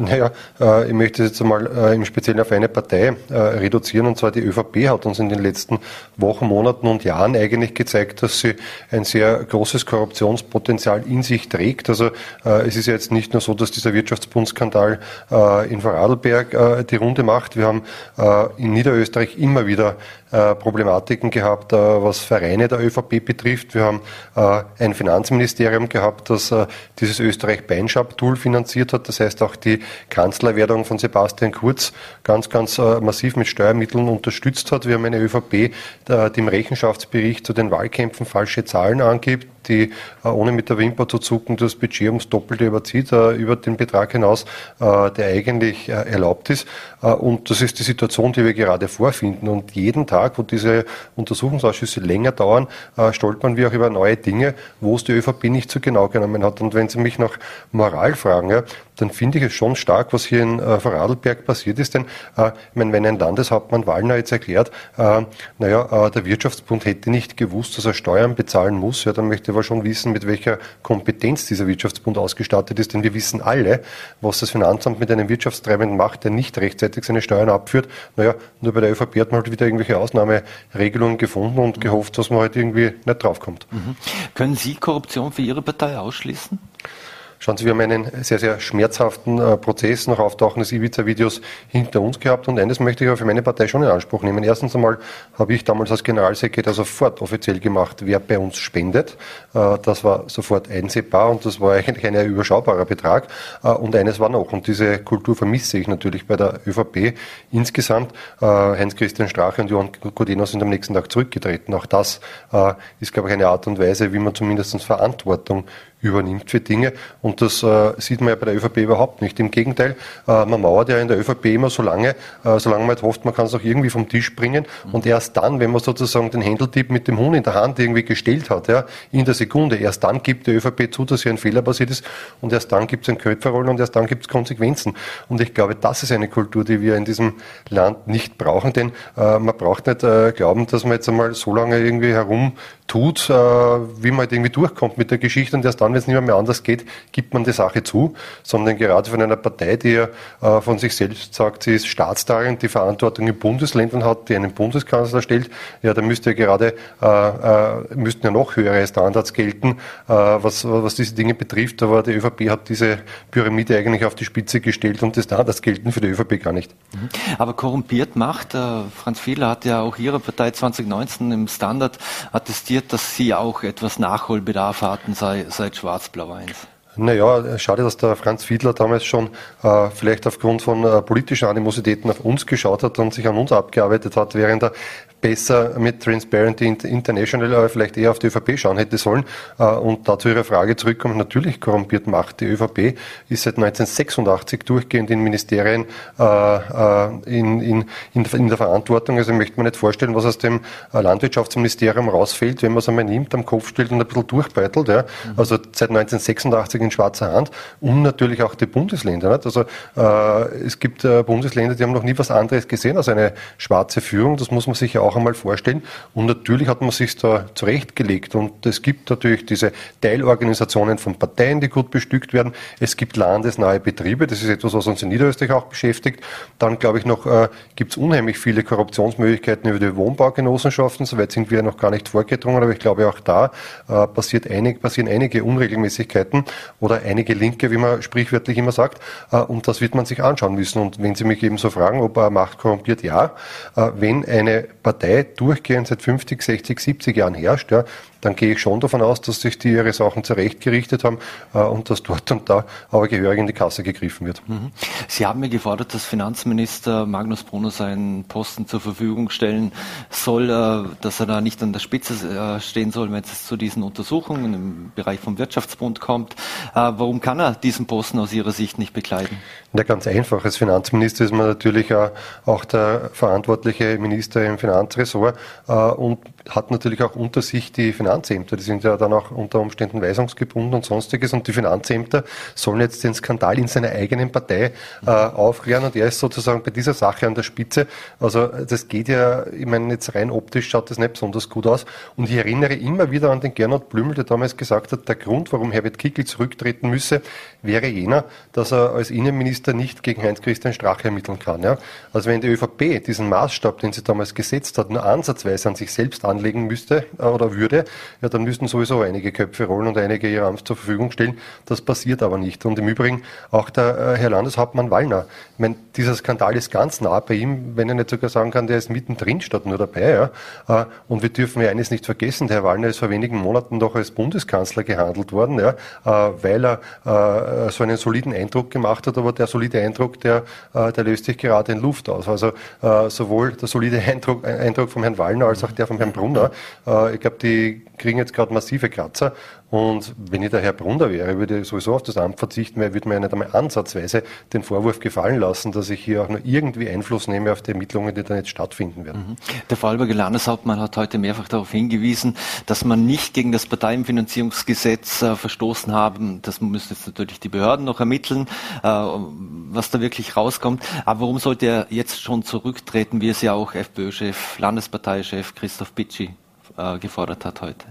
Naja, äh, ich möchte jetzt einmal äh, im Speziellen auf eine Partei äh, reduzieren, und zwar die ÖVP hat uns in den letzten Wochen, Monaten und Jahren eigentlich gezeigt, dass sie ein sehr großes Korruptionspotenzial in sich trägt. Also es ist ja jetzt nicht nur so, dass dieser Wirtschaftsbundskandal in Vorarlberg die Runde macht. Wir haben in Niederösterreich immer wieder Problematiken gehabt, was Vereine der ÖVP betrifft. Wir haben ein Finanzministerium gehabt, das dieses Österreich-Beinschab-Tool finanziert hat. Das heißt auch die Kanzlerwerdung von Sebastian Kurz ganz, ganz äh, massiv mit Steuermitteln unterstützt hat. Wir haben eine ÖVP, die im Rechenschaftsbericht zu den Wahlkämpfen falsche Zahlen angibt die äh, ohne mit der Wimper zu zucken das Budget ums Doppelte überzieht, äh, über den Betrag hinaus, äh, der eigentlich erlaubt ist. Und das ist die Situation, die wir gerade vorfinden. Und jeden Tag, wo diese Untersuchungsausschüsse länger dauern, stolpern wir auch über neue Dinge, wo es die ÖVP nicht so genau genommen hat. Und wenn Sie mich nach Moral fragen, ja, dann finde ich es schon stark, was hier in äh, Vorarlberg passiert ist. Denn äh, meine, wenn ein Landeshauptmann Wallner jetzt erklärt, äh, naja, äh, der Wirtschaftsbund hätte nicht gewusst, dass er Steuern bezahlen muss, ja, dann möchte er schon wissen, mit welcher Kompetenz dieser Wirtschaftsbund ausgestattet ist. Denn wir wissen alle, was das Finanzamt mit einem Wirtschaftstreibenden macht, der nicht rechtzeitig seine Steuern abführt. Naja, nur bei der ÖVP hat man halt wieder irgendwelche Ausnahmeregelungen gefunden und gehofft, dass man halt irgendwie nicht draufkommt. Mhm. Können Sie Korruption für Ihre Partei ausschließen? Schauen Sie, wir haben einen sehr, sehr schmerzhaften äh, Prozess nach Auftauchen des Ibiza-Videos hinter uns gehabt und eines möchte ich aber für meine Partei schon in Anspruch nehmen. Erstens einmal habe ich damals als Generalsekretär sofort offiziell gemacht, wer bei uns spendet. Äh, das war sofort einsehbar und das war eigentlich ein überschaubarer Betrag. Äh, und eines war noch, und diese Kultur vermisse ich natürlich bei der ÖVP insgesamt. Heinz-Christian Strache und Johann Godeno sind am nächsten Tag zurückgetreten. Auch das ist, glaube ich, eine Art und Weise, wie man zumindest Verantwortung übernimmt für Dinge. Und das äh, sieht man ja bei der ÖVP überhaupt nicht. Im Gegenteil, äh, man mauert ja in der ÖVP immer so lange, äh, solange man halt hofft, man kann es auch irgendwie vom Tisch bringen. Und erst dann, wenn man sozusagen den Händeltipp mit dem Hund in der Hand irgendwie gestellt hat, ja, in der Sekunde, erst dann gibt die ÖVP zu, dass hier ein Fehler passiert ist. Und erst dann gibt es ein Köpferrollen und erst dann gibt es Konsequenzen. Und ich glaube, das ist eine Kultur, die wir in diesem Land nicht brauchen. Denn äh, man braucht nicht äh, glauben, dass man jetzt einmal so lange irgendwie herum tut, äh, wie man halt irgendwie durchkommt mit der Geschichte und erst dann dann, wenn es nicht mehr, anders geht, gibt man die Sache zu, sondern gerade von einer Partei, die ja äh, von sich selbst sagt, sie ist Staatstagerin, die Verantwortung in Bundesländern hat, die einen Bundeskanzler stellt, ja, da müsste ja gerade, äh, äh, müssten ja noch höhere Standards gelten, äh, was, was diese Dinge betrifft, aber die ÖVP hat diese Pyramide eigentlich auf die Spitze gestellt und die Standards gelten für die ÖVP gar nicht. Mhm. Aber korrumpiert macht, äh, Franz Fiedler hat ja auch Ihre Partei 2019 im Standard attestiert, dass Sie auch etwas Nachholbedarf hatten seit, seit Schwarz-Blau 1. Naja, schade, dass der Franz Fiedler damals schon äh, vielleicht aufgrund von äh, politischen Animositäten auf uns geschaut hat und sich an uns abgearbeitet hat, während er besser mit Transparency International äh, vielleicht eher auf die ÖVP schauen hätte sollen. Äh, und dazu Ihre Frage zurückkommen, natürlich korrumpiert Macht. Die ÖVP ist seit 1986 durchgehend in Ministerien äh, in, in, in, der Verantwortung. Also ich möchte mir nicht vorstellen, was aus dem Landwirtschaftsministerium rausfällt, wenn man es einmal nimmt, am Kopf stellt und ein bisschen durchbeitelt. Ja. Mhm. Also seit 1986 in schwarzer Hand und natürlich auch die Bundesländer. Nicht? Also es gibt Bundesländer, die haben noch nie was anderes gesehen als eine schwarze Führung. Das muss man sich ja auch auch einmal vorstellen. Und natürlich hat man sich da zurechtgelegt. Und es gibt natürlich diese Teilorganisationen von Parteien, die gut bestückt werden. Es gibt landesnahe Betriebe. Das ist etwas, was uns in Niederösterreich auch beschäftigt. Dann, glaube ich, noch äh, gibt es unheimlich viele Korruptionsmöglichkeiten über die Wohnbaugenossenschaften. Soweit sind wir noch gar nicht vorgedrungen. Aber ich glaube, auch da äh, passiert einig, passieren einige Unregelmäßigkeiten oder einige Linke, wie man sprichwörtlich immer sagt. Äh, und das wird man sich anschauen müssen. Und wenn Sie mich eben so fragen, ob er Macht korrumpiert, ja. Äh, wenn eine Partei Partei durchgehend seit 50, 60, 70 Jahren herrscht, ja, dann gehe ich schon davon aus, dass sich die ihre Sachen zurechtgerichtet haben äh, und dass dort und da aber gehörig in die Kasse gegriffen wird. Mhm. Sie haben mir gefordert, dass Finanzminister Magnus Brunner seinen Posten zur Verfügung stellen soll, äh, dass er da nicht an der Spitze äh, stehen soll, wenn es zu diesen Untersuchungen im Bereich vom Wirtschaftsbund kommt. Äh, warum kann er diesen Posten aus Ihrer Sicht nicht bekleiden? Ja, ganz einfach. Als Finanzminister ist man natürlich auch der verantwortliche Minister im Finanzressort äh, und hat natürlich auch unter sich die Finanzämter. Die sind ja dann auch unter Umständen weisungsgebunden und sonstiges. Und die Finanzämter sollen jetzt den Skandal in seiner eigenen Partei äh, aufklären. Und er ist sozusagen bei dieser Sache an der Spitze. Also das geht ja, ich meine, jetzt rein optisch schaut das nicht besonders gut aus. Und ich erinnere immer wieder an den Gernot Blümel, der damals gesagt hat, der Grund, warum Herbert Kickl zurücktreten müsse, wäre jener, dass er als Innenminister nicht gegen Heinz-Christian Strache ermitteln kann. Ja? Also wenn die ÖVP diesen Maßstab, den sie damals gesetzt hat, nur ansatzweise an sich selbst anlegen müsste äh, oder würde, ja, dann müssten sowieso einige Köpfe rollen und einige ihr Amt zur Verfügung stellen. Das passiert aber nicht. Und im Übrigen auch der äh, Herr Landeshauptmann Wallner. Ich meine, dieser Skandal ist ganz nah bei ihm, wenn er nicht sogar sagen kann, der ist mittendrin statt nur dabei. Ja. Äh, und wir dürfen ja eines nicht vergessen, der Herr Wallner ist vor wenigen Monaten doch als Bundeskanzler gehandelt worden, ja, weil er so einen soliden Eindruck gemacht hat, aber der solide Eindruck, der, der löst sich gerade in Luft aus. Also sowohl der solide Eindruck, Eindruck vom Herrn Wallner als auch der vom Herrn Brunner. Äh, ich glaube, die kriegen jetzt gerade massive Kratzer. Und wenn ich der Herr Brunner wäre, würde ich sowieso auf das Amt verzichten, weil ich würde mir ja nicht einmal ansatzweise den Vorwurf gefallen lassen, dass ich hier auch nur irgendwie Einfluss nehme auf die Ermittlungen, die dann jetzt stattfinden werden. Mhm. Der Vorarlberger Landeshauptmann hat heute mehrfach darauf hingewiesen, dass man nicht gegen das Parteienfinanzierungsgesetz äh, verstoßen haben. Das müssen jetzt natürlich die Behörden noch ermitteln, äh, was da wirklich rauskommt. Aber warum sollte er jetzt schon zurücktreten, wie es ja auch FPÖ-Chef, Landesparteichef Christoph Bitschi äh, gefordert hat heute?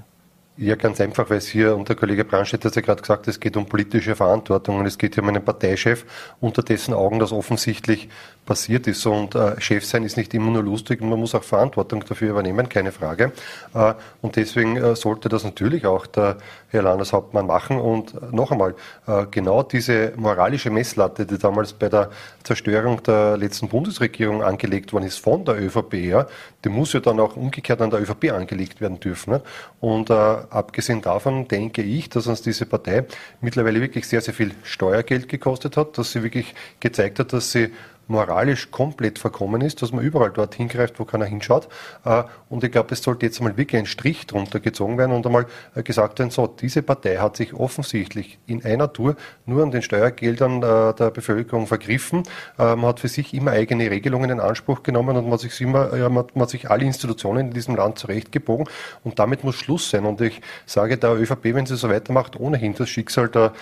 Ja, ganz einfach, weil es hier, und der Kollege Brandstedt hat ja gerade gesagt, es geht um politische Verantwortung und es geht hier um einen Parteichef, unter dessen Augen das offensichtlich passiert ist. Und äh, Chef sein ist nicht immer nur lustig, man muss auch Verantwortung dafür übernehmen, keine Frage. Äh, und deswegen äh, sollte das natürlich auch der Herr Landeshauptmann machen. Und äh, noch einmal, äh, genau diese moralische Messlatte, die damals bei der Zerstörung der letzten Bundesregierung angelegt worden ist von der ÖVP, ja, die muss ja dann auch umgekehrt an der ÖVP angelegt werden dürfen. Ne? Und äh, abgesehen davon denke ich, dass uns diese Partei mittlerweile wirklich sehr, sehr viel Steuergeld gekostet hat, dass sie wirklich gezeigt hat, dass sie moralisch komplett verkommen ist, dass man überall dort hingreift, wo keiner hinschaut. Äh, und ich glaube, es sollte jetzt einmal wirklich ein Strich drunter gezogen werden und einmal äh, gesagt werden, so, diese Partei hat sich offensichtlich in einer Tour nur an den Steuergeldern äh, der Bevölkerung vergriffen. Man hat für sich immer eigene Regelungen in Anspruch genommen und man hat sich immer, man hat sich alle Institutionen in diesem Land zurechtgebogen und damit muss Schluss sein. Und ich sage der ÖVP, wenn sie so weitermacht, ohnehin das Schicksal der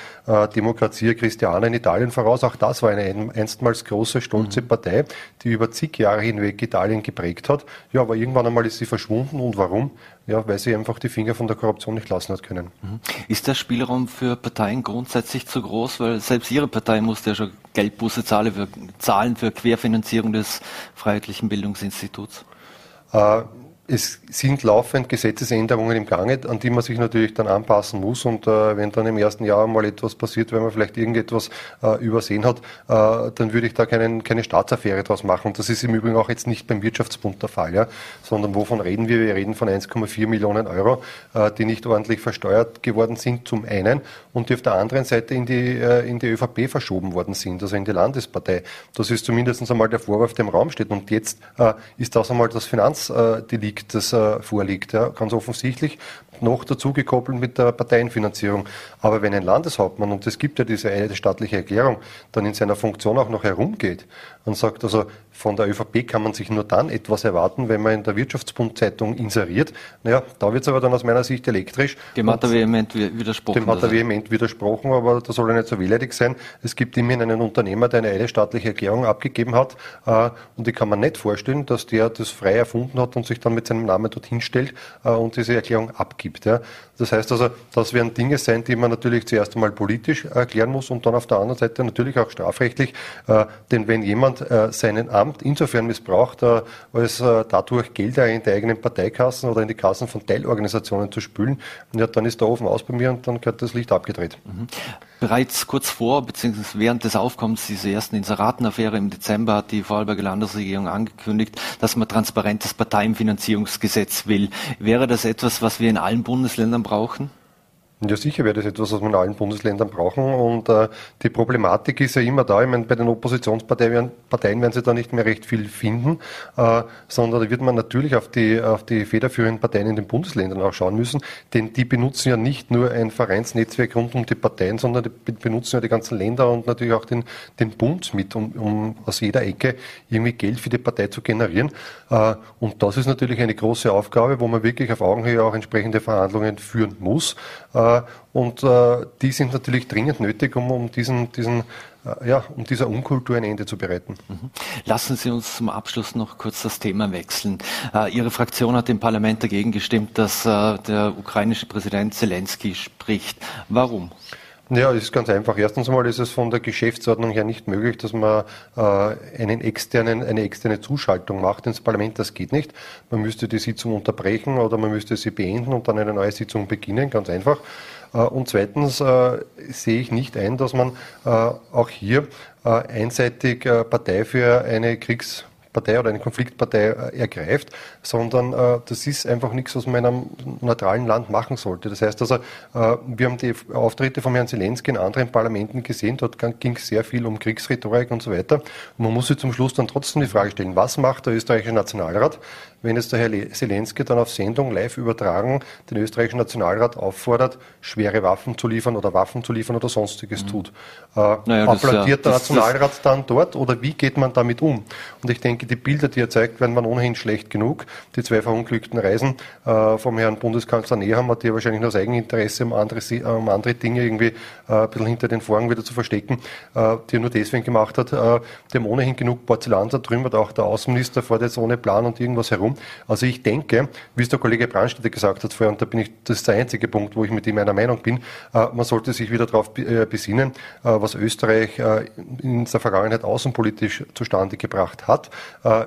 Demokratie Christianer in Italien voraus. Auch das war eine einstmals große Stunde stolze. Partei, die über zig Jahre hinweg Italien geprägt hat. Ja, aber irgendwann einmal ist sie verschwunden. Und warum? Ja, weil sie einfach die Finger von der Korruption nicht lassen hat können. Mhm. Ist der Spielraum für Parteien grundsätzlich zu groß? Weil selbst Ihre Partei musste ja schon Geldbuße zahlen für, zahlen für Querfinanzierung des Freiheitlichen Bildungsinstituts. Äh, es sind laufend Gesetzesänderungen im Gange, an die man sich natürlich dann anpassen muss. Und äh, wenn dann im ersten Jahr mal etwas passiert, wenn man vielleicht irgendetwas äh, übersehen hat, äh, dann würde ich da keinen, keine Staatsaffäre draus machen. Und das ist im Übrigen auch jetzt nicht beim Wirtschaftsbund der Fall, ja? sondern wovon reden wir? Wir reden von 1,4 Millionen Euro, äh, die nicht ordentlich versteuert geworden sind, zum einen, und die auf der anderen Seite in die, äh, in die ÖVP verschoben worden sind, also in die Landespartei. Das ist zumindest einmal der Vorwurf, der im Raum steht. Und jetzt äh, ist das einmal das Finanzdelikt Delikt, das äh, vorliegt, ja, ganz offensichtlich, noch dazu gekoppelt mit der Parteienfinanzierung. Aber wenn ein Landeshauptmann, und es gibt ja diese eine staatliche Erklärung, dann in seiner Funktion auch noch herumgeht und sagt, also von der ÖVP kann man sich nur dann etwas erwarten, wenn man in der Wirtschaftsbund-Zeitung inseriert. Naja, da wird es aber dann aus meiner Sicht elektrisch. Dem hat er vehement widersprochen. Dem hat er vehement widersprochen, aber da soll er nicht so wehleidig sein. Es gibt immerhin einen Unternehmer, der eine eidesstaatliche Erklärung abgegeben hat äh, und ich kann mir nicht vorstellen, dass der das frei erfunden hat und sich dann mit seinem Namen dorthin stellt äh, und diese Erklärung abgibt. Ja. Das heißt also, das werden Dinge sein, die man natürlich zuerst einmal politisch erklären muss und dann auf der anderen Seite natürlich auch strafrechtlich. Äh, denn wenn jemand äh, seinen Amt insofern missbraucht, äh, als äh, dadurch Gelder in die eigenen Parteikassen oder in die Kassen von Teilorganisationen zu spülen, ja, dann ist der Ofen aus bei mir und dann gehört das Licht abgedreht. Mhm. Bereits kurz vor bzw. während des Aufkommens dieser ersten Inseratenaffäre im Dezember hat die Vorarlberger Landesregierung angekündigt, dass man transparentes Parteienfinanzierungsgesetz will. Wäre das etwas, was wir in allen Bundesländern brauchen? Ja, sicher wäre das etwas, was wir in allen Bundesländern brauchen. Und äh, die Problematik ist ja immer da. Ich meine, bei den Oppositionsparteien Parteien werden sie da nicht mehr recht viel finden, äh, sondern da wird man natürlich auf die, auf die federführenden Parteien in den Bundesländern auch schauen müssen. Denn die benutzen ja nicht nur ein Vereinsnetzwerk rund um die Parteien, sondern die benutzen ja die ganzen Länder und natürlich auch den, den Bund mit, um, um aus jeder Ecke irgendwie Geld für die Partei zu generieren. Äh, und das ist natürlich eine große Aufgabe, wo man wirklich auf Augenhöhe auch entsprechende Verhandlungen führen muss. Äh, und äh, die sind natürlich dringend nötig, um, um diesen, diesen äh, ja, um dieser Unkultur ein Ende zu bereiten. Mhm. Lassen Sie uns zum Abschluss noch kurz das Thema wechseln. Ihre Fraktion hat im Parlament dagegen gestimmt, dass der ukrainische Präsident Zelensky spricht. Warum? Ja, ist ganz einfach. Erstens einmal ist es von der Geschäftsordnung her nicht möglich, dass man äh, einen externen, eine externe Zuschaltung macht ins Parlament. Das geht nicht. Man müsste die Sitzung unterbrechen oder man müsste sie beenden und dann eine neue Sitzung beginnen. Ganz einfach. Äh, und zweitens äh, sehe ich nicht ein, dass man äh, auch hier äh, einseitig äh, Partei für eine Kriegs Partei oder eine Konfliktpartei ergreift, sondern äh, das ist einfach nichts, was man in einem neutralen Land machen sollte. Das heißt also, äh, wir haben die Auftritte von Herrn Zelensky in anderen Parlamenten gesehen, dort ging es sehr viel um Kriegsrhetorik und so weiter. Und man muss sich zum Schluss dann trotzdem die Frage stellen, was macht der österreichische Nationalrat, wenn jetzt der Herr Zelensky dann auf Sendung live übertragen den österreichischen Nationalrat auffordert, schwere Waffen zu liefern oder Waffen zu liefern oder sonstiges mhm. tut. Äh, naja, applaudiert der Nationalrat dann dort oder wie geht man damit um? Und ich denke, die Bilder, die er zeigt, werden man ohnehin schlecht genug. Die zwei verunglückten Reisen äh, vom Herrn Bundeskanzler Nehammer, die wahrscheinlich aus Eigeninteresse, um andere, um andere Dinge irgendwie äh, ein bisschen hinter den Vorhang wieder zu verstecken, äh, die er nur deswegen gemacht hat. Äh, haben ohnehin genug Porzellan zertrümmert, auch der Außenminister fährt jetzt ohne Plan und irgendwas herum. Also ich denke, wie es der Kollege Brandstätter gesagt hat vorher, und da bin ich, das ist der einzige Punkt, wo ich mit ihm einer Meinung bin, äh, man sollte sich wieder darauf äh, besinnen, äh, was Österreich in der Vergangenheit außenpolitisch zustande gebracht hat.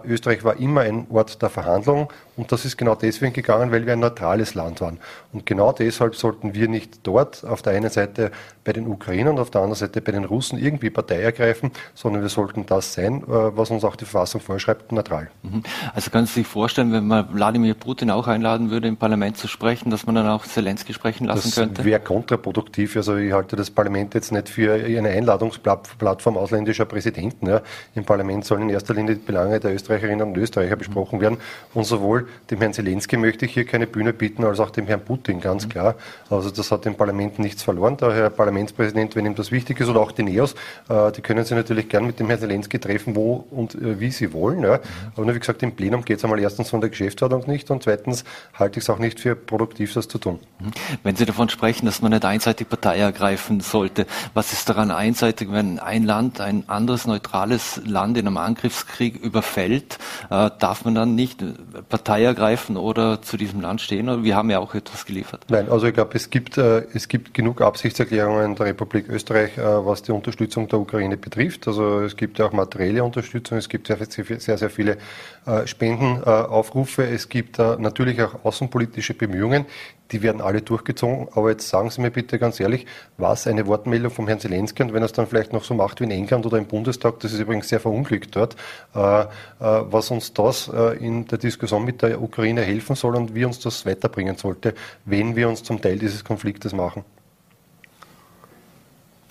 Österreich war immer ein Ort der Verhandlung temps und das ist genau deswegen gegangen, weil wir ein neutrales Land waren. Und genau deshalb sollten wir nicht dort auf der einen Seite bei den Ukrainern und auf der anderen Seite bei den Russen irgendwie Partei ergreifen, sondern wir sollten das sein, was uns auch die Verfassung vorschreibt, neutral. Mhm. Also können Sie sich vorstellen, vorstellen, wenn man Wladimir Putin auch einladen würde, im Parlament zu sprechen, dass man dann auch Zelensky sprechen lassen das könnte? Das wäre kontraproduktiv. Also ich halte das Parlament jetzt nicht für eine Einladungsplattform ausländischer Präsidenten. Ja. Im Parlament sollen in erster Linie die Belange der Österreicherinnen und Österreicher besprochen werden. Und sowohl dem Herrn Zelensky möchte ich hier keine Bühne bieten, als auch dem Herrn Putin, ganz mhm. klar. Also das hat dem Parlament nichts verloren. Der Herr Parlamentspräsident, wenn ihm das wichtig ist, oder auch die NEOS, äh, die können sich natürlich gern mit dem Herrn Zelensky treffen, wo und äh, wie sie wollen. Ja. Mhm. Aber nur wie gesagt, im Plenum geht es einmal erstens von der Geschäftsordnung nicht und zweitens halte ich es auch nicht für produktiv, das zu tun. Mhm. Wenn Sie davon sprechen, dass man nicht einseitig Partei ergreifen sollte, was ist daran einseitig, wenn ein Land ein anderes neutrales Land in einem Angriffskrieg überfällt? Äh, darf man dann nicht Partei ergreifen oder zu diesem Land stehen? Wir haben ja auch etwas geliefert. Nein, also ich glaube, es gibt, äh, es gibt genug Absichtserklärungen der Republik Österreich, äh, was die Unterstützung der Ukraine betrifft. Also es gibt ja auch materielle Unterstützung, es gibt sehr, sehr, sehr viele äh, Spendenaufrufe, es gibt natürlich auch außenpolitische Bemühungen, die werden alle durchgezogen. Aber jetzt sagen Sie mir bitte ganz ehrlich, was eine Wortmeldung vom Herrn Zelensky und wenn er es dann vielleicht noch so macht wie in England oder im Bundestag, das ist übrigens sehr verunglückt dort, äh, äh, was uns das äh, in der Diskussion mit der Ukraine helfen soll und wie uns das weiterbringen sollte, wenn wir uns zum Teil dieses Konfliktes machen.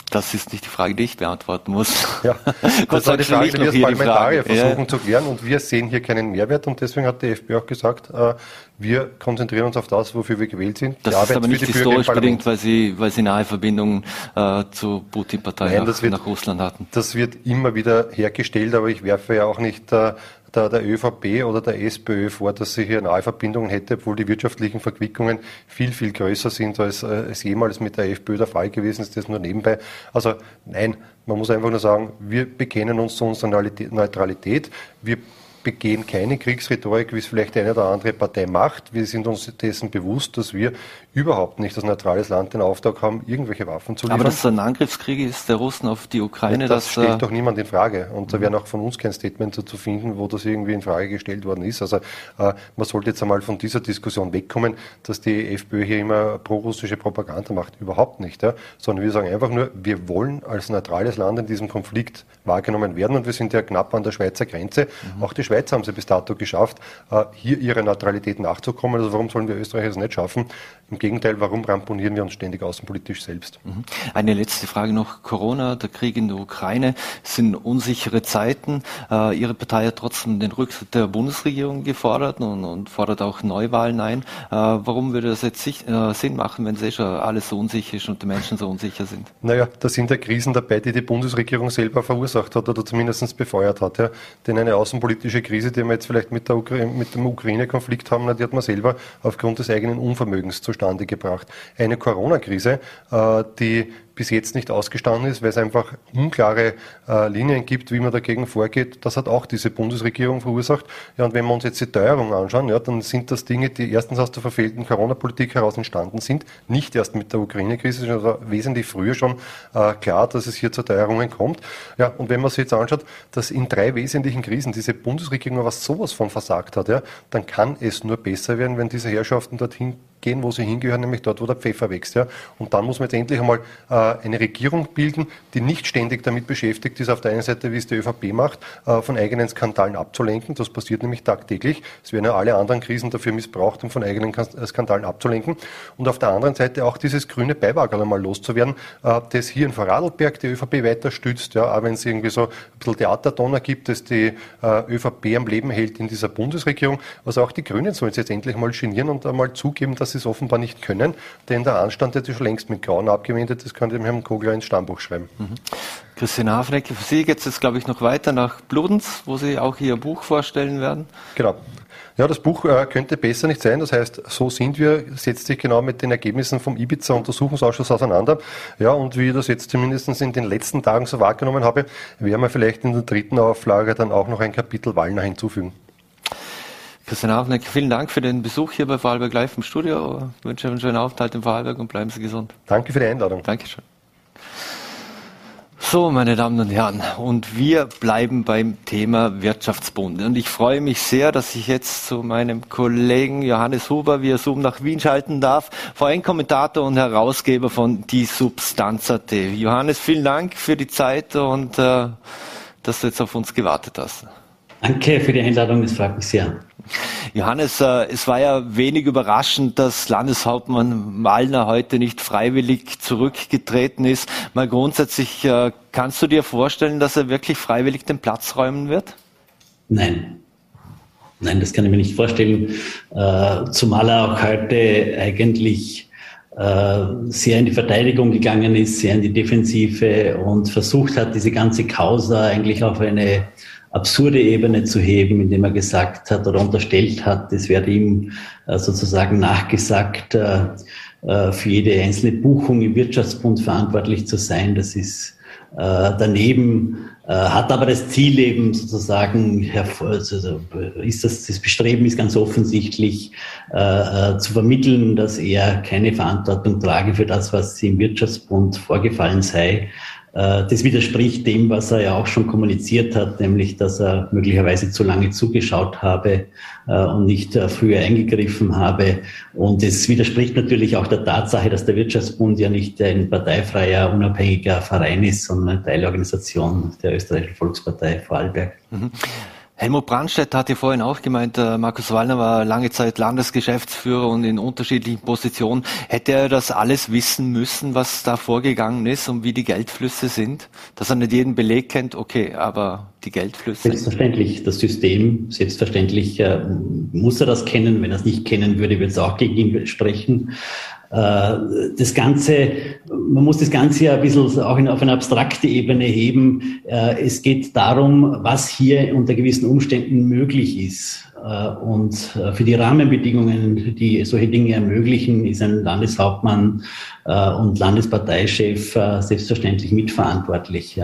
Das ist nicht die Frage, die ich beantworten muss. Ja, das ist die Frage, die wir als Parlamentarier versuchen ja. zu klären und wir sehen hier keinen Mehrwert und deswegen hat die FPÖ auch gesagt, äh, wir konzentrieren uns auf das, wofür wir gewählt sind. Das ist aber nicht historisch bedingt, weil sie, weil sie nahe Verbindungen äh, zur Putin-Partei nach, nach, Russland hatten. Das wird immer wieder hergestellt, aber ich werfe ja auch nicht äh, der, der ÖVP oder der SPÖ vor, dass sie hier nahe Verbindungen hätte, obwohl die wirtschaftlichen Verquickungen viel, viel größer sind, als es jemals mit der FPÖ der Fall gewesen ist. Das nur nebenbei. Also nein, man muss einfach nur sagen, wir bekennen uns zu unserer Neutralität. Wir begehen keine Kriegsrhetorik, wie es vielleicht eine oder andere Partei macht. Wir sind uns dessen bewusst, dass wir überhaupt nicht als neutrales Land den Auftrag haben, irgendwelche Waffen zu liefern. Aber dass es ein Angriffskrieg ist der Russen auf die Ukraine, das, das stellt doch niemand in Frage. Und da wäre auch von uns kein Statement dazu finden, wo das irgendwie in Frage gestellt worden ist. Also äh, man sollte jetzt einmal von dieser Diskussion wegkommen, dass die FPÖ hier immer pro-russische Propaganda macht. Überhaupt nicht. Ja? Sondern wir sagen einfach nur, wir wollen als neutrales Land in diesem Konflikt wahrgenommen werden und wir sind ja knapp an der Schweizer Grenze. Mhm. Auch die Schweiz haben sie bis dato geschafft, äh, hier ihre Neutralität nachzukommen. Also warum sollen wir Österreicher es nicht schaffen? Im Gegenteil, warum ramponieren wir uns ständig außenpolitisch selbst? Mhm. Eine letzte Frage noch. Corona, der Krieg in der Ukraine sind unsichere Zeiten. Äh, Ihre Partei hat trotzdem den Rücktritt der Bundesregierung gefordert und, und fordert auch Neuwahlen ein. Äh, warum würde das jetzt Sinn machen, wenn es eh schon alles so unsicher ist und die Menschen so unsicher sind? Naja, da sind ja Krisen dabei, die die Bundesregierung selber verursacht hat oder zumindest befeuert hat. Ja. Denn eine außenpolitische politische Krise, die wir jetzt vielleicht mit, mit dem Ukraine-Konflikt haben, die hat man selber aufgrund des eigenen Unvermögens zustande gebracht. Eine Corona-Krise, äh, die bis jetzt nicht ausgestanden ist, weil es einfach unklare äh, Linien gibt, wie man dagegen vorgeht. Das hat auch diese Bundesregierung verursacht. Ja, und wenn wir uns jetzt die Teuerung anschauen, ja, dann sind das Dinge, die erstens aus der verfehlten Corona-Politik heraus entstanden sind, nicht erst mit der Ukraine-Krise, sondern wesentlich früher schon äh, klar, dass es hier zu Teuerungen kommt. Ja, und wenn man sich jetzt anschaut, dass in drei wesentlichen Krisen diese Bundesregierung was sowas von versagt hat, ja, dann kann es nur besser werden, wenn diese Herrschaften dorthin gehen, wo sie hingehören, nämlich dort, wo der Pfeffer wächst. Ja. Und dann muss man jetzt endlich einmal äh, eine Regierung bilden, die nicht ständig damit beschäftigt ist, auf der einen Seite, wie es die ÖVP macht, äh, von eigenen Skandalen abzulenken. Das passiert nämlich tagtäglich. Es werden ja alle anderen Krisen dafür missbraucht, um von eigenen äh, Skandalen abzulenken. Und auf der anderen Seite auch dieses grüne Beiwagerl einmal loszuwerden, äh, das hier in Vorarlberg die ÖVP weiter stützt, ja, auch wenn es irgendwie so ein bisschen Theaterdonner gibt, das die äh, ÖVP am Leben hält in dieser Bundesregierung. Also auch die Grünen sollen es jetzt endlich mal genieren und einmal zugeben, dass dass sie es offenbar nicht können, denn der Anstand sich schon längst mit Grauen abgewendet. Das könnte dem Herrn Kogler ins Stammbuch schreiben. Mhm. Christian Hafenecke, für Sie geht es jetzt, glaube ich, noch weiter nach Bludenz, wo Sie auch Ihr Buch vorstellen werden. Genau. Ja, das Buch äh, könnte besser nicht sein. Das heißt, so sind wir, setzt sich genau mit den Ergebnissen vom Ibiza-Untersuchungsausschuss auseinander. Ja, und wie ich das jetzt zumindest in den letzten Tagen so wahrgenommen habe, werden wir vielleicht in der dritten Auflage dann auch noch ein Kapitel Wallner hinzufügen. Christian Hafneck, vielen Dank für den Besuch hier bei Vorarlberg Live im Studio. Ich wünsche einen schönen Aufenthalt in Vorarlberg und bleiben Sie gesund. Danke für die Einladung. Dankeschön. So, meine Damen und Herren, und wir bleiben beim Thema Wirtschaftsbund. Und ich freue mich sehr, dass ich jetzt zu meinem Kollegen Johannes Huber via Zoom nach Wien schalten darf, VN-Kommentator und Herausgeber von Die Substanz.at. Johannes, vielen Dank für die Zeit und äh, dass du jetzt auf uns gewartet hast. Danke für die Einladung, es freut mich sehr. Johannes, äh, es war ja wenig überraschend, dass Landeshauptmann Wallner heute nicht freiwillig zurückgetreten ist. Mal grundsätzlich, äh, kannst du dir vorstellen, dass er wirklich freiwillig den Platz räumen wird? Nein. Nein, das kann ich mir nicht vorstellen, äh, zumal er auch heute eigentlich sehr in die Verteidigung gegangen ist, sehr in die Defensive und versucht hat, diese ganze Causa eigentlich auf eine absurde Ebene zu heben, indem er gesagt hat oder unterstellt hat, es werde ihm äh, sozusagen nachgesagt, äh, äh, für jede einzelne Buchung im Wirtschaftsbund verantwortlich zu sein. Das ist daneben, hat aber das Ziel eben sozusagen, also ist das, das Bestreben ist ganz offensichtlich zu vermitteln, dass er keine Verantwortung trage für das, was im Wirtschaftsbund vorgefallen sei das widerspricht dem, was er ja auch schon kommuniziert hat, nämlich, dass er möglicherweise zu lange zugeschaut habe äh, und nicht äh, früher eingegriffen habe. Und es widerspricht natürlich auch der Tatsache, dass der Wirtschaftsbund ja nicht ein parteifreier, unabhängiger Verein ist, sondern eine Teilorganisation der Österreichischen Volkspartei Vorarlberg. Mhm. Helmut Brandstedt hat ja vorhin auch gemeint, äh, Markus Wallner war lange Zeit Landesgeschäftsführer und in unterschiedlichen Positionen. Hätte er das alles wissen müssen, was da vorgegangen ist und wie die Geldflüsse sind? Dass er nicht jeden Beleg kennt, okay, aber die Geldflüsse? Selbstverständlich, das System, selbstverständlich äh, muss er das kennen. Wenn er es nicht kennen würde, würde es auch gegen ihn sprechen. Äh, das Ganze, man muss das Ganze ja ein bisschen auch auf eine abstrakte Ebene heben. Äh, es geht darum, was hier unter gewissen Umständen möglich ist. Äh, und für die Rahmenbedingungen, die solche Dinge ermöglichen, ist ein Landeshauptmann und Landesparteichef selbstverständlich mitverantwortlich.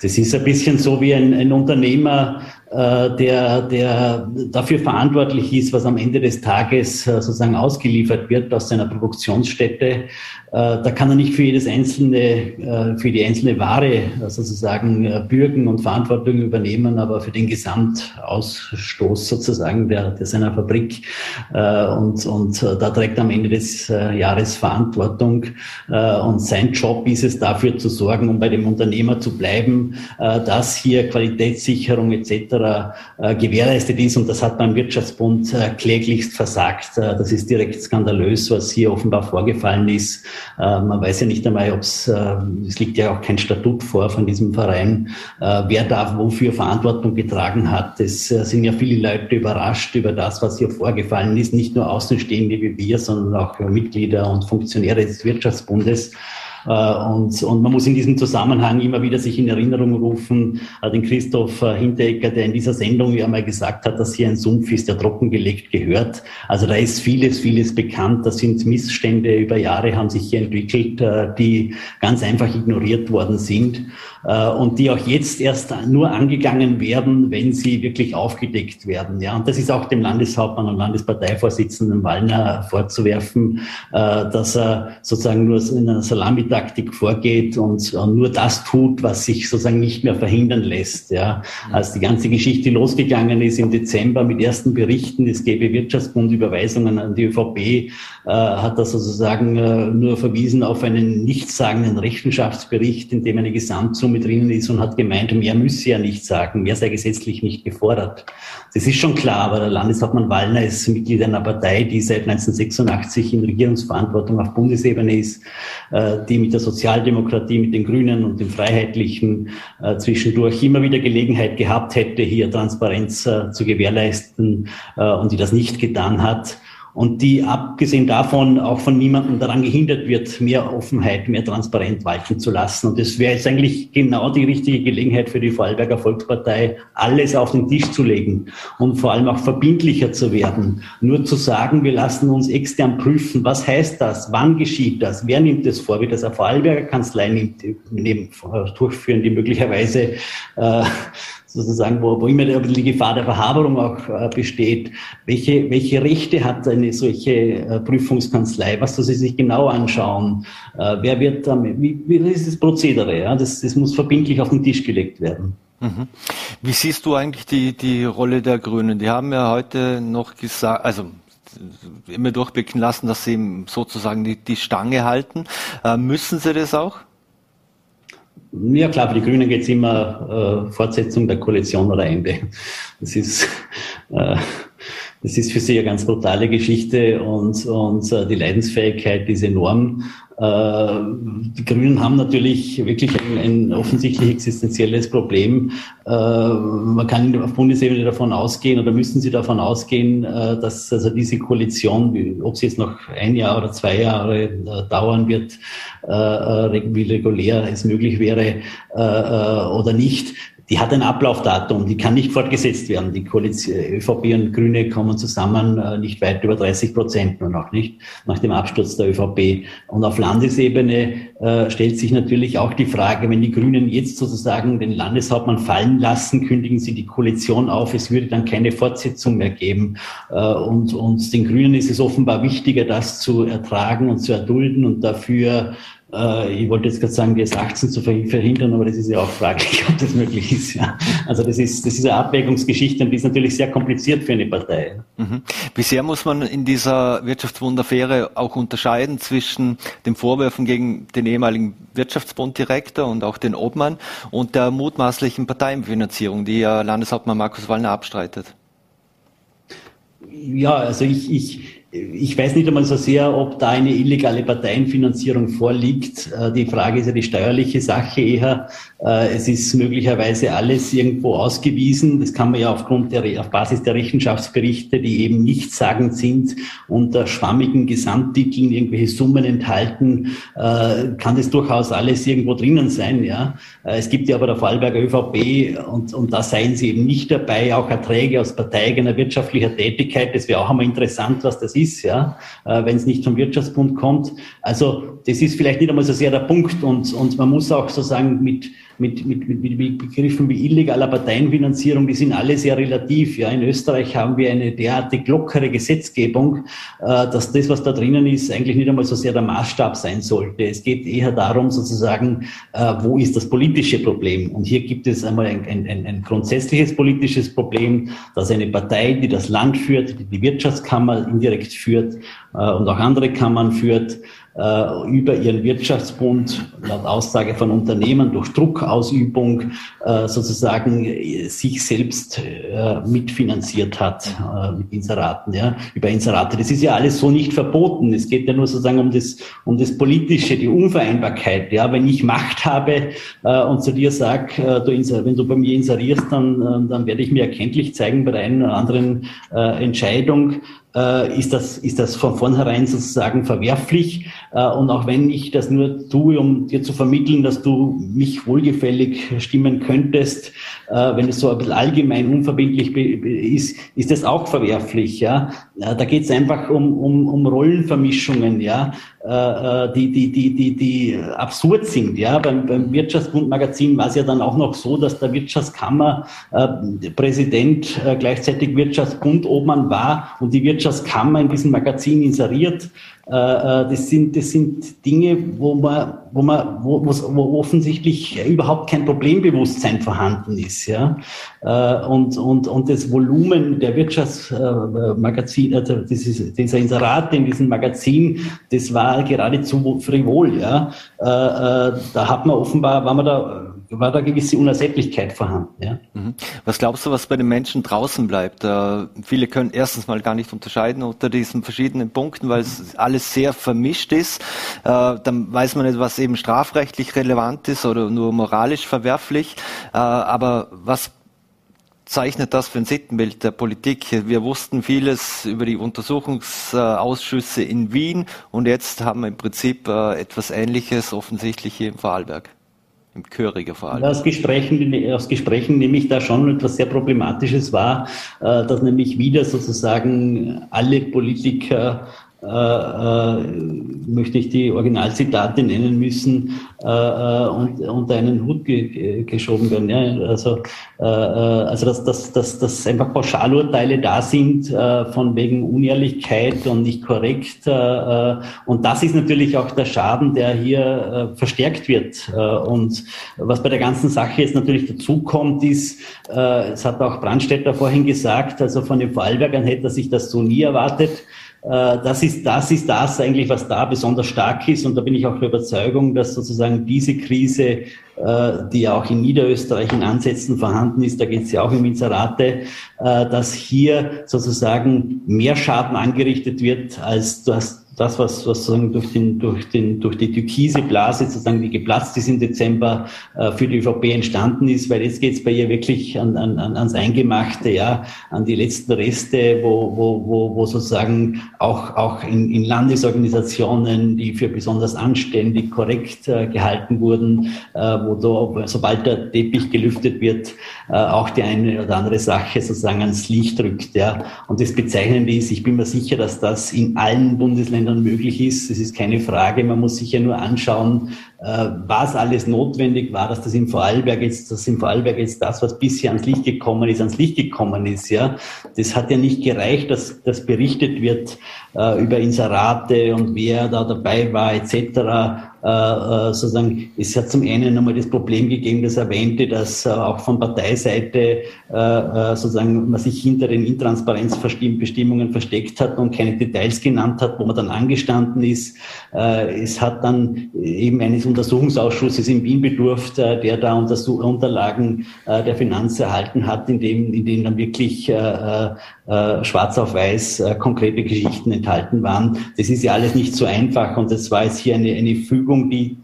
Das ist ein bisschen so wie ein, Unternehmer, der, der dafür verantwortlich ist, was am Ende des Tages äh, sozusagen ausgeliefert wird aus seiner Produktionsstätte. Äh, da kann er nicht für jedes einzelne, für die einzelne Ware sozusagen bürgen und Verantwortung übernehmen, aber für den Gesamtausstoß sozusagen der, der seiner Fabrik. Und, und da trägt er am Ende des Jahres Verantwortung. Und sein Job ist es, dafür zu sorgen, um bei dem Unternehmer zu bleiben, dass hier Qualitätssicherung etc äh, gewährleistet ist. Und das hat beim Wirtschaftsbund äh, kläglichst versagt. Äh, das ist direkt skandalös, was hier offenbar vorgefallen ist. Man weiß ja nicht einmal, ob es, es liegt ja auch kein Statut vor von diesem Verein, wer da wofür Verantwortung getragen hat. Es sind ja viele Leute überrascht über das, was hier vorgefallen ist. Nicht nur Außenstehende wie wir, sondern auch Mitglieder und Funktionäre des Wirtschaftsbundes. Äh, und, und man muss in diesem Zusammenhang immer wieder sich in Erinnerung rufen, äh, den Christoph äh, Hinteregger, der in dieser Sendung ja mal gesagt hat, dass hier ein Sumpf ist, der trockengelegt gehört. Also da ist vieles, vieles bekannt. Da sind Missstände über Jahre haben sich hier entwickelt, die ganz einfach ignoriert worden sind und die auch jetzt erst nur angegangen werden, wenn sie wirklich aufgedeckt werden. Ja, und das ist auch dem Landeshauptmann und Landesparteivorsitzenden Wallner vorzuwerfen, dass er sozusagen nur in einer Salamitaktik Taktik vorgeht und, und, nur das tut, was sich sozusagen nicht mehr verhindern lässt. Ja. Als die ganze Geschichte losgegangen ist im Dezember mit ersten Berichten, es gäbe Wirtschaftsbundüberweisungen an die ÖVP, äh, hat er sozusagen äh, nur verwiesen auf einen nichtssagenden Rechenschaftsbericht, in dem eine Gesamtsumme drinnen ist und hat gemeint, mehr müsse er nicht sagen, mehr sei gesetzlich nicht gefordert. Das ist schon klar, aber der Landeshauptmann Wallner ist Mitglied einer Partei, die seit 1986 in Regierungsverantwortung auf Bundesebene ist, äh, die mit der Sozialdemokratie, mit den Grünen und den Freiheitlichen äh, zwischendurch immer wieder Gelegenheit gehabt hätte, hier Transparenz äh, zu gewährleisten äh, und die das nicht getan hat und die abgesehen davon auch von niemandem daran gehindert wird, mehr Offenheit, mehr Transparenz walten zu lassen. Und das wäre jetzt eigentlich genau die richtige Gelegenheit für die Vorarlberger Volkspartei, alles auf den Tisch zu legen und vor allem auch verbindlicher zu werden. Nur zu sagen, wir lassen uns extern prüfen, was heißt das, wann geschieht das, wer nimmt das vor, wie das eine Vorarlberger Kanzlei nimmt, neben, durchführen, die möglicherweise äh, sozusagen, wo, wo immer die Gefahr der Verhaberung auch äh, besteht. Welche, welche Rechte hat eine solche äh, Prüfungskanzlei? Was soll sie sich genau anschauen? Äh, wer wird damit, wie, wie ist das Prozedere? Ja? Das, das muss verbindlich auf den Tisch gelegt werden. Mhm. Wie siehst du eigentlich die, die Rolle der Grünen? Die haben ja heute noch gesagt, also immer durchblicken lassen, dass sie sozusagen die, die Stange halten. Äh, müssen sie das auch? Ja klar, für die Grünen geht es immer äh, Fortsetzung der Koalition oder Ende. Das ist, äh, das ist für sie eine ganz brutale Geschichte und, und äh, die Leidensfähigkeit ist enorm. Äh, die Grünen haben natürlich wirklich ein, ein offensichtlich existenzielles Problem. Äh, man kann auf Bundesebene davon ausgehen oder müssen Sie davon ausgehen, äh, dass also diese Koalition, ob sie jetzt noch ein Jahr oder zwei Jahre dauern wird, wie regulär es möglich wäre oder nicht, die hat ein Ablaufdatum, die kann nicht fortgesetzt werden. Die Koalition, ÖVP und Grüne kommen zusammen äh, nicht weit über 30 Prozent nur noch, nicht? Nach dem Absturz der ÖVP. Und auf Landesebene äh, stellt sich natürlich auch die Frage, wenn die Grünen jetzt sozusagen den Landeshauptmann fallen lassen, kündigen sie die Koalition auf, es würde dann keine Fortsetzung mehr geben. Äh, und, und den Grünen ist es offenbar wichtiger, das zu ertragen und zu erdulden und dafür äh, ich wollte jetzt gerade sagen, die S18 zu verhindern, aber das ist ja auch fraglich, ob das möglich ist. Ja. Also das ist, das ist eine Abwägungsgeschichte und die ist natürlich sehr kompliziert für eine Partei. Mhm. Wie sehr muss man in dieser Wirtschaftswundaffäre auch unterscheiden zwischen den Vorwürfen gegen den ehemaligen Wirtschaftsbunddirektor und auch den Obmann und der mutmaßlichen Parteienfinanzierung, die ja Landeshauptmann Markus Wallner abstreitet? Ja, also ich, ich ich weiß nicht einmal so sehr, ob da eine illegale Parteienfinanzierung vorliegt. Äh, die Frage ist ja die steuerliche Sache eher. Äh, es ist möglicherweise alles irgendwo ausgewiesen. Das kann man ja aufgrund der, auf Basis der Rechenschaftsberichte, die eben nichtssagend sind, unter schwammigen Gesamttiteln irgendwelche Summen enthalten, äh, kann das durchaus alles irgendwo drinnen sein, ja. Es gibt ja aber der Vorarlberger ÖVP und, und da seien sie eben nicht dabei, auch Erträge aus parteigener wirtschaftlicher Tätigkeit. Das wäre auch einmal interessant, was das ist, ja, wenn es nicht vom Wirtschaftsbund kommt. Also, das ist vielleicht nicht einmal so sehr der Punkt und, und man muss auch sozusagen mit, mit, mit, mit, mit Begriffen wie illegaler Parteienfinanzierung, die sind alle sehr relativ. Ja, in Österreich haben wir eine derartig lockere Gesetzgebung, äh, dass das, was da drinnen ist, eigentlich nicht einmal so sehr der Maßstab sein sollte. Es geht eher darum, sozusagen, äh, wo ist das politische Problem? Und hier gibt es einmal ein, ein, ein grundsätzliches politisches Problem, dass eine Partei, die das Land führt, die die Wirtschaftskammer indirekt führt äh, und auch andere Kammern führt, äh, über ihren Wirtschaftsbund laut Aussage von Unternehmen durch Druckausübung äh, sozusagen äh, sich selbst äh, mitfinanziert hat äh, mit Inseraten, ja, über Inserate. Das ist ja alles so nicht verboten. Es geht ja nur sozusagen um das, um das Politische, die Unvereinbarkeit. Ja, wenn ich Macht habe äh, und zu dir sag, du wenn du bei mir inserierst, dann, dann werde ich mir erkenntlich zeigen bei der einen oder anderen Entscheidung, ist, das, ist das von vornherein sozusagen verwerflich. Äh, und auch wenn ich das nur tue, um dir zu vermitteln, dass du mich wohlgefällig stimmen könntest, äh, wenn es so ein bisschen allgemein unverbindlich ist, ist das auch verwerflich. Ja? Da geht es einfach um, um, um Rollenvermischungen, ja, die, die, die, die, die absurd sind. Ja? Beim, beim Wirtschaftsbund-Magazin war es ja dann auch noch so, dass der Wirtschaftskammer äh, Präsident äh, gleichzeitig Wirtschaftsbund Obmann war und die Wirtschaftskammer in diesem Magazin inseriert äh, äh, das sind, das sind Dinge, wo man, wo man, wo, wo offensichtlich überhaupt kein Problembewusstsein vorhanden ist, ja. Äh, und, und, und das Volumen der Wirtschaftsmagazin, also dieser Inserate in diesem Magazin, das war geradezu frivol, ja. Da hat man offenbar, war man da war da gewisse Unersättlichkeit vorhanden. Ja. Mhm. Was glaubst du, was bei den Menschen draußen bleibt? Äh, viele können erstens mal gar nicht unterscheiden unter diesen verschiedenen Punkten, weil es alles sehr vermischt ist. Äh, dann weiß man nicht, was eben strafrechtlich relevant ist oder nur moralisch verwerflich. Äh, aber was zeichnet das für ein Sittenbild der Politik? Wir wussten vieles über die Untersuchungsausschüsse in Wien und jetzt haben wir im Prinzip äh, etwas Ähnliches offensichtlich hier im Vorarlberg im Chöriger vor allem. Aus Gesprächen, aus Gesprächen nehme ich da schon etwas sehr Problematisches wahr, äh, dass nämlich wieder sozusagen alle Politiker äh, äh, möchte ich die Originalzitate nennen müssen, äh, äh und unter einen Hut ge geschoben werden. Ja? Also, äh, äh, also dass, dass, dass, dass einfach Pauschalurteile da sind von wegen Unehrlichkeit und nicht korrekt. Und das ist natürlich auch der Schaden, der hier verstärkt wird. Und was bei der ganzen Sache jetzt natürlich dazukommt, ist, es hat auch Brandstätter vorhin gesagt, also von den Vorarlbergern hätte er sich das so nie erwartet. Äh, das ist, das ist das eigentlich, was da besonders stark ist. Und da bin ich auch der Überzeugung, dass sozusagen diese Krise, äh, die ja auch in Niederösterreich in Ansätzen vorhanden ist, da geht es ja auch im Inserate, äh, dass hier sozusagen mehr Schaden angerichtet wird, als das das, was, was sozusagen durch, den, durch, den, durch die türkise Blase sozusagen, die geplatzt ist im Dezember, äh, für die ÖVP entstanden ist, weil jetzt geht es bei ihr wirklich an, an, ans Eingemachte, ja, an die letzten Reste, wo, wo, wo, wo sozusagen auch, auch in, in Landesorganisationen, die für besonders anständig, korrekt äh, gehalten wurden, äh, wo da, sobald der Teppich gelüftet wird, äh, auch die eine oder andere Sache sozusagen ans Licht rückt. Ja. Und das Bezeichnende ist, ich bin mir sicher, dass das in allen Bundesländern möglich ist. Das ist keine Frage. Man muss sich ja nur anschauen, äh, was alles notwendig war, dass das im Vorarlberg jetzt, dass im Vorarlberg jetzt das, was bisher ans Licht gekommen ist, ans Licht gekommen ist. Ja, das hat ja nicht gereicht, dass das berichtet wird äh, über Inserate und wer da dabei war etc. Äh, äh, sozusagen, es hat zum einen nochmal das Problem gegeben, das erwähnte, dass äh, auch von Parteiseite sozusagen man sich hinter den Intransparenzbestimmungen versteckt hat und keine Details genannt hat, wo man dann angestanden ist. es hat dann eben eines Untersuchungsausschusses in Wien bedurft, der da Unterlagen der Finanz erhalten hat, in dem, in dem dann wirklich schwarz auf weiß konkrete Geschichten enthalten waren. Das ist ja alles nicht so einfach und das war jetzt hier eine, eine Fügung die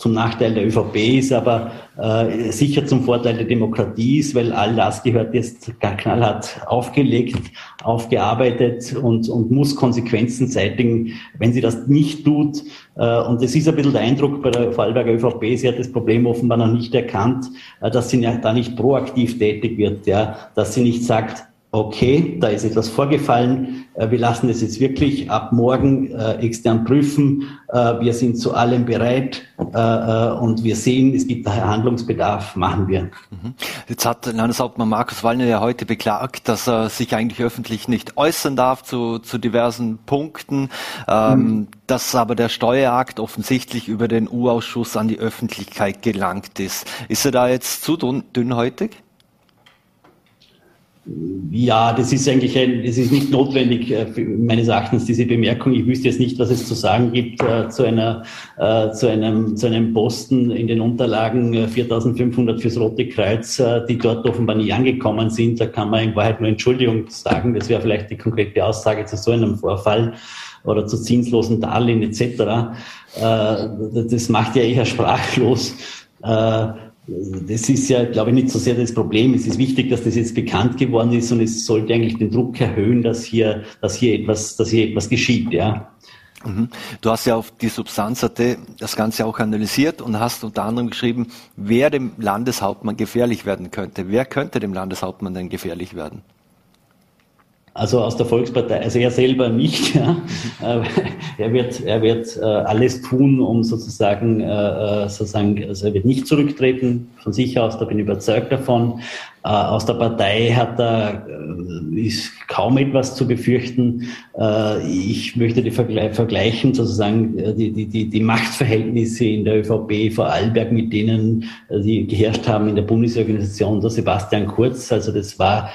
zum Nachteil der ÖVP ist, aber äh, sicher zum Vorteil der Demokratie ist, weil all das gehört jetzt knallhart aufgelegt, aufgearbeitet und, und muss Konsequenzen zeitigen, wenn sie das nicht tut. Äh, und es ist ein bisschen der Eindruck bei der Vorarlberger ÖVP, sie hat das Problem offenbar noch nicht erkannt, äh, dass sie da nicht proaktiv tätig wird, ja, dass sie nicht sagt, okay, da ist etwas vorgefallen, äh, wir lassen es jetzt wirklich ab morgen äh, extern prüfen, äh, wir sind zu allem bereit und wir sehen, es gibt daher Handlungsbedarf, machen wir. Mhm. Jetzt hat Landeshauptmann Markus Wallner ja heute beklagt, dass er sich eigentlich öffentlich nicht äußern darf zu, zu diversen Punkten, ähm, mhm. dass aber der Steuerakt offensichtlich über den U-Ausschuss an die Öffentlichkeit gelangt ist. Ist er da jetzt zu dünnhäutig? Ja, das ist eigentlich ein, das ist nicht notwendig, äh, meines Erachtens, diese Bemerkung. Ich wüsste jetzt nicht, was es zu sagen gibt äh, zu einer, äh, zu einem, zu einem Posten in den Unterlagen äh, 4500 fürs Rote Kreuz, äh, die dort offenbar nie angekommen sind. Da kann man in Wahrheit nur Entschuldigung sagen. Das wäre vielleicht die konkrete Aussage zu so einem Vorfall oder zu zinslosen Darlehen etc. Äh, das macht ja eher sprachlos. Das ist ja, glaube ich, nicht so sehr das Problem. Es ist wichtig, dass das jetzt bekannt geworden ist und es sollte eigentlich den Druck erhöhen, dass hier, dass hier etwas, dass hier etwas geschieht, ja. Mhm. Du hast ja auf die Substanz.at das Ganze auch analysiert und hast unter anderem geschrieben, wer dem Landeshauptmann gefährlich werden könnte. Wer könnte dem Landeshauptmann denn gefährlich werden? Also aus der Volkspartei, also er selber nicht. Ja. Äh, er wird, er wird äh, alles tun, um sozusagen, äh, sozusagen, also er wird nicht zurücktreten von sich aus, da bin ich überzeugt davon. Äh, aus der Partei hat er, äh, ist kaum etwas zu befürchten. Äh, ich möchte die vergleichen, sozusagen die, die, die, Machtverhältnisse in der ÖVP vor Vorarlberg mit denen, die geherrscht haben in der Bundesorganisation der Sebastian Kurz. Also das war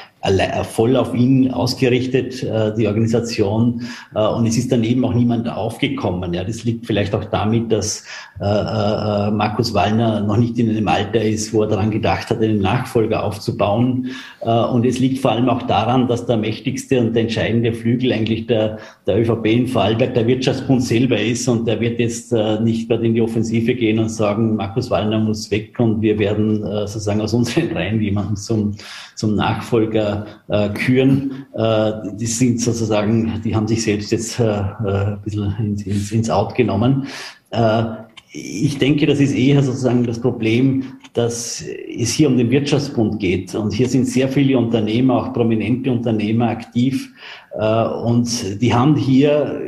voll auf ihn ausgerichtet, die Organisation. Und es ist daneben auch niemand aufgekommen. Ja, das liegt vielleicht auch damit, dass Markus Wallner noch nicht in einem Alter ist, wo er daran gedacht hat, einen Nachfolger aufzubauen aufzubauen. Äh, und es liegt vor allem auch daran, dass der mächtigste und entscheidende Flügel eigentlich der, der ÖVP in Vorarlberg der Wirtschaftsbund selber ist. Und der wird jetzt äh, nicht gerade in die Offensive gehen und sagen, Markus Wallner muss weg und wir werden äh, sozusagen aus unseren Reihen jemanden zum, zum Nachfolger küren. Die sind sozusagen, die haben sich selbst jetzt ein bisschen ins, ins Out genommen ich denke, das ist eher sozusagen das Problem, dass es hier um den Wirtschaftsbund geht. Und hier sind sehr viele Unternehmer, auch prominente Unternehmer aktiv. Äh, und die haben hier,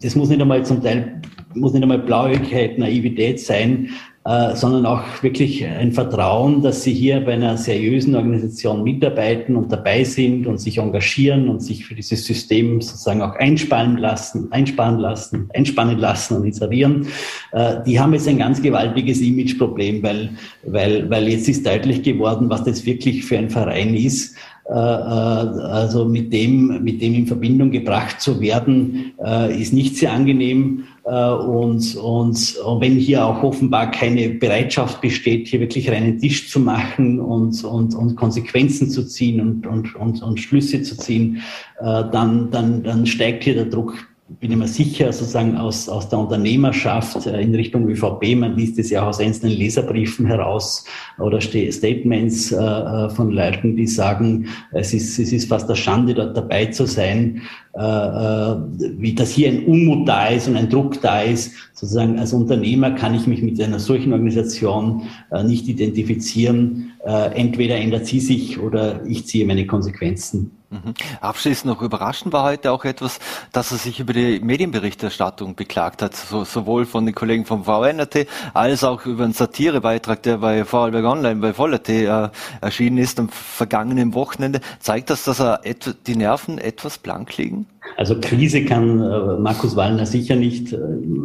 das muss nicht einmal zum Teil, muss nicht einmal Blauigkeit, Naivität sein, äh, sondern auch wirklich ein Vertrauen, dass sie hier bei einer seriösen Organisation mitarbeiten und dabei sind und sich engagieren und sich für dieses System sozusagen auch einspannen lassen, einspannen lassen, einspannen lassen und inserieren. Äh, die haben jetzt ein ganz gewaltiges Imageproblem, weil, weil, weil jetzt ist deutlich geworden, was das wirklich für ein Verein ist also mit dem, mit dem in Verbindung gebracht zu werden, ist nicht sehr angenehm. Äh, und, und, und wenn hier auch offenbar keine Bereitschaft besteht, hier wirklich reinen Tisch zu machen und, und, und Konsequenzen zu ziehen und, und, und, und Schlüsse zu ziehen, äh, dann, dann, dann steigt hier der Druck bin immer sicher, sozusagen aus, aus der Unternehmerschaft äh, in Richtung ÖVP, man liest es ja auch aus einzelnen Leserbriefen heraus oder Statements äh, äh, von Leuten, die sagen, es ist, es ist fast eine Schande, dort dabei zu sein, wie dass hier ein Unmut da ist und ein Druck da ist. Sozusagen als Unternehmer kann ich mich mit einer solchen Organisation nicht identifizieren. Äh, entweder ändert sie sich oder ich ziehe meine Konsequenzen. Mhm. Abschließend noch überraschend war heute auch etwas, dass er sich über die Medienberichterstattung beklagt hat, so, sowohl von den Kollegen vom VNRT als auch über einen Satirebeitrag, der bei Vorarlberg Online, bei VollRT äh, erschienen ist am vergangenen Wochenende. Zeigt das, dass er die Nerven etwas blank liegen? Also Krise kann äh, Markus Wallner sicher nicht, äh,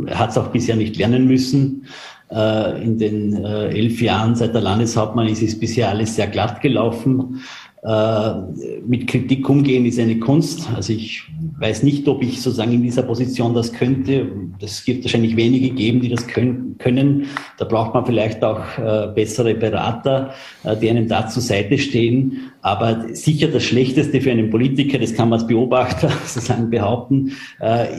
er hat es auch bisher nicht lernen müssen. Äh, in den äh, elf Jahren seit der Landeshauptmann ist es bisher alles sehr glatt gelaufen. Äh, mit Kritik umgehen ist eine Kunst. Also ich weiß nicht, ob ich sozusagen in dieser Position das könnte. Das gibt wahrscheinlich wenige geben, die das können. Da braucht man vielleicht auch bessere Berater, die einem da zur Seite stehen. Aber sicher das Schlechteste für einen Politiker, das kann man als Beobachter sozusagen behaupten,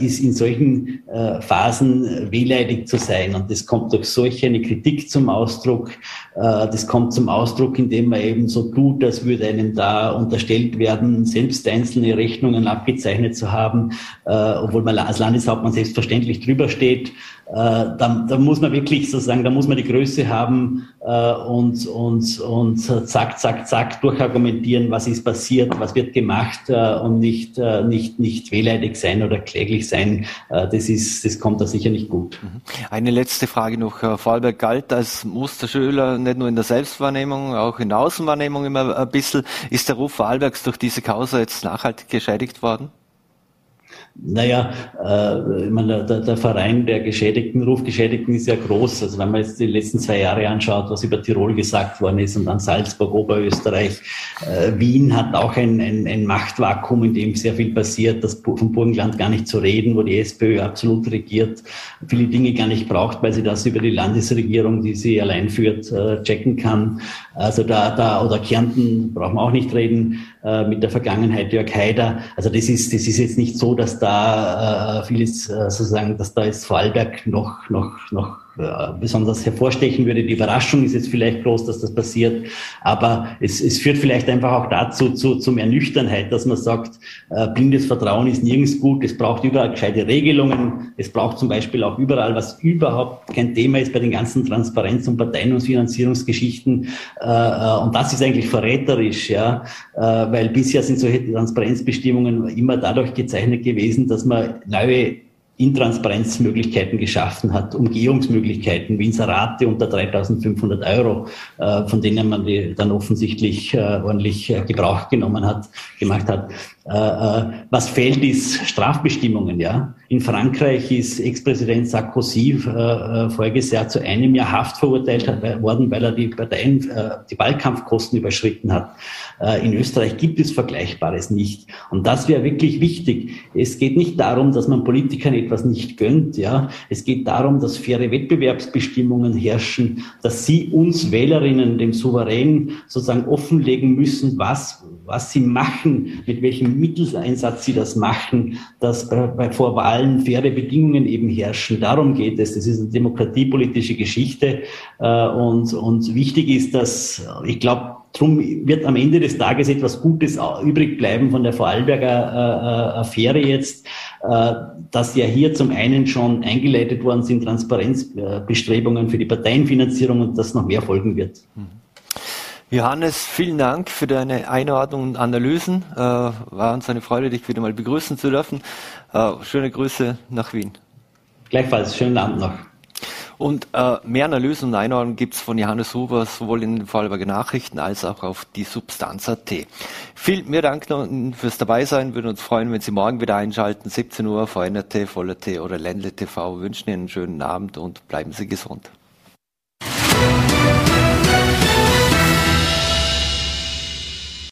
ist in solchen Phasen wehleidig zu sein. Und das kommt durch solche eine Kritik zum Ausdruck. Das kommt zum Ausdruck, indem man eben so tut, als würde einem da unterstellt werden, selbst einzelne Rechnungen abgezeichnet zu haben, äh, obwohl man als Landeshauptmann selbstverständlich drüber steht. Äh, da, da muss man wirklich sozusagen, da muss man die Größe haben äh, und, und, und zack, zack, zack durchargumentieren, was ist passiert, was wird gemacht äh, und nicht, nicht, nicht wehleidig sein oder kläglich sein. Das, ist, das kommt da sicher nicht gut. Mhm. Eine letzte Frage noch. Vorarlberg galt als Musterschüler nicht nur in der Selbstwahrnehmung, auch in der Außenwahrnehmung immer ein bisschen. Ist der Ruf Vorarlbergs durch diese Causa jetzt nachhaltig geschädigt worden? Naja, äh, ich meine, der, der Verein der Geschädigten, Rufgeschädigten ist ja groß. Also wenn man jetzt die letzten zwei Jahre anschaut, was über Tirol gesagt worden ist und dann Salzburg, Oberösterreich, äh, Wien hat auch ein, ein, ein Machtvakuum, in dem sehr viel passiert, das vom Burgenland gar nicht zu reden, wo die SPÖ absolut regiert, viele Dinge gar nicht braucht, weil sie das über die Landesregierung, die sie allein führt, äh, checken kann. Also da, da, oder Kärnten brauchen wir auch nicht reden, mit der Vergangenheit Jörg Haider. Also das ist, das ist jetzt nicht so, dass da äh, vieles äh, sozusagen, dass da jetzt Vorarlberg noch, noch, noch äh, besonders hervorstechen würde. Die Überraschung ist jetzt vielleicht groß, dass das passiert, aber es, es führt vielleicht einfach auch dazu, zu, zum Ernüchternheit, dass man sagt, äh, blindes Vertrauen ist nirgends gut, es braucht überall gescheite Regelungen, es braucht zum Beispiel auch überall, was überhaupt kein Thema ist bei den ganzen Transparenz- und Parteien- und Finanzierungsgeschichten äh, äh und das ist eigentlich verräterisch, ja, äh, weil bisher sind solche Transparenzbestimmungen immer dadurch gezeichnet gewesen, dass man neue Intransparenzmöglichkeiten geschaffen hat, Umgehungsmöglichkeiten wie Inserate unter 3500 Euro, äh, von denen man die dann offensichtlich äh, ordentlich äh, Gebrauch genommen hat, gemacht hat. Äh, äh, was fehlt, ist Strafbestimmungen. Ja, in Frankreich ist Ex-Präsident Sarkozy äh, voriges Jahr zu einem Jahr Haft verurteilt worden, weil er die Parteien, die Wahlkampfkosten überschritten hat. in Österreich gibt es Vergleichbares nicht, und das wäre wirklich wichtig. Es geht nicht darum, dass man Politikern etwas nicht gönnt. Ja, es geht darum, dass faire Wettbewerbsbestimmungen herrschen, dass sie uns Wählerinnen, dem Souverän, sozusagen offenlegen müssen, was was sie machen, mit welchem Mitteleinsatz sie das machen, dass bei, vor Wahlen faire Bedingungen eben herrschen. Darum geht es. Das ist eine demokratiepolitische Geschichte. Äh, und, und wichtig ist, dass, ich glaube, Drum wird am Ende des Tages etwas Gutes übrig bleiben von der Vorarlberger äh, äh, Affäre jetzt, äh, dass ja hier zum einen schon eingeleitet worden sind Transparenzbestrebungen für die Parteienfinanzierung und dass noch mehr folgen wird. Mhm. Johannes, vielen Dank für deine Einordnung und Analysen. Äh, war uns eine Freude, dich wieder mal begrüßen zu dürfen. Äh, schöne Grüße nach Wien. Gleichfalls, schönen Abend noch. Und äh, mehr Analysen und Einordnungen gibt's von Johannes Huber sowohl in den Vorarlberger Nachrichten als auch auf die Substanz.at. Vielen mehr Dank noch fürs Dabeisein. Würden uns freuen, wenn Sie morgen wieder einschalten. 17 Uhr, VNRT, Voller T oder Ländle TV. Wünschen Ihnen einen schönen Abend und bleiben Sie gesund.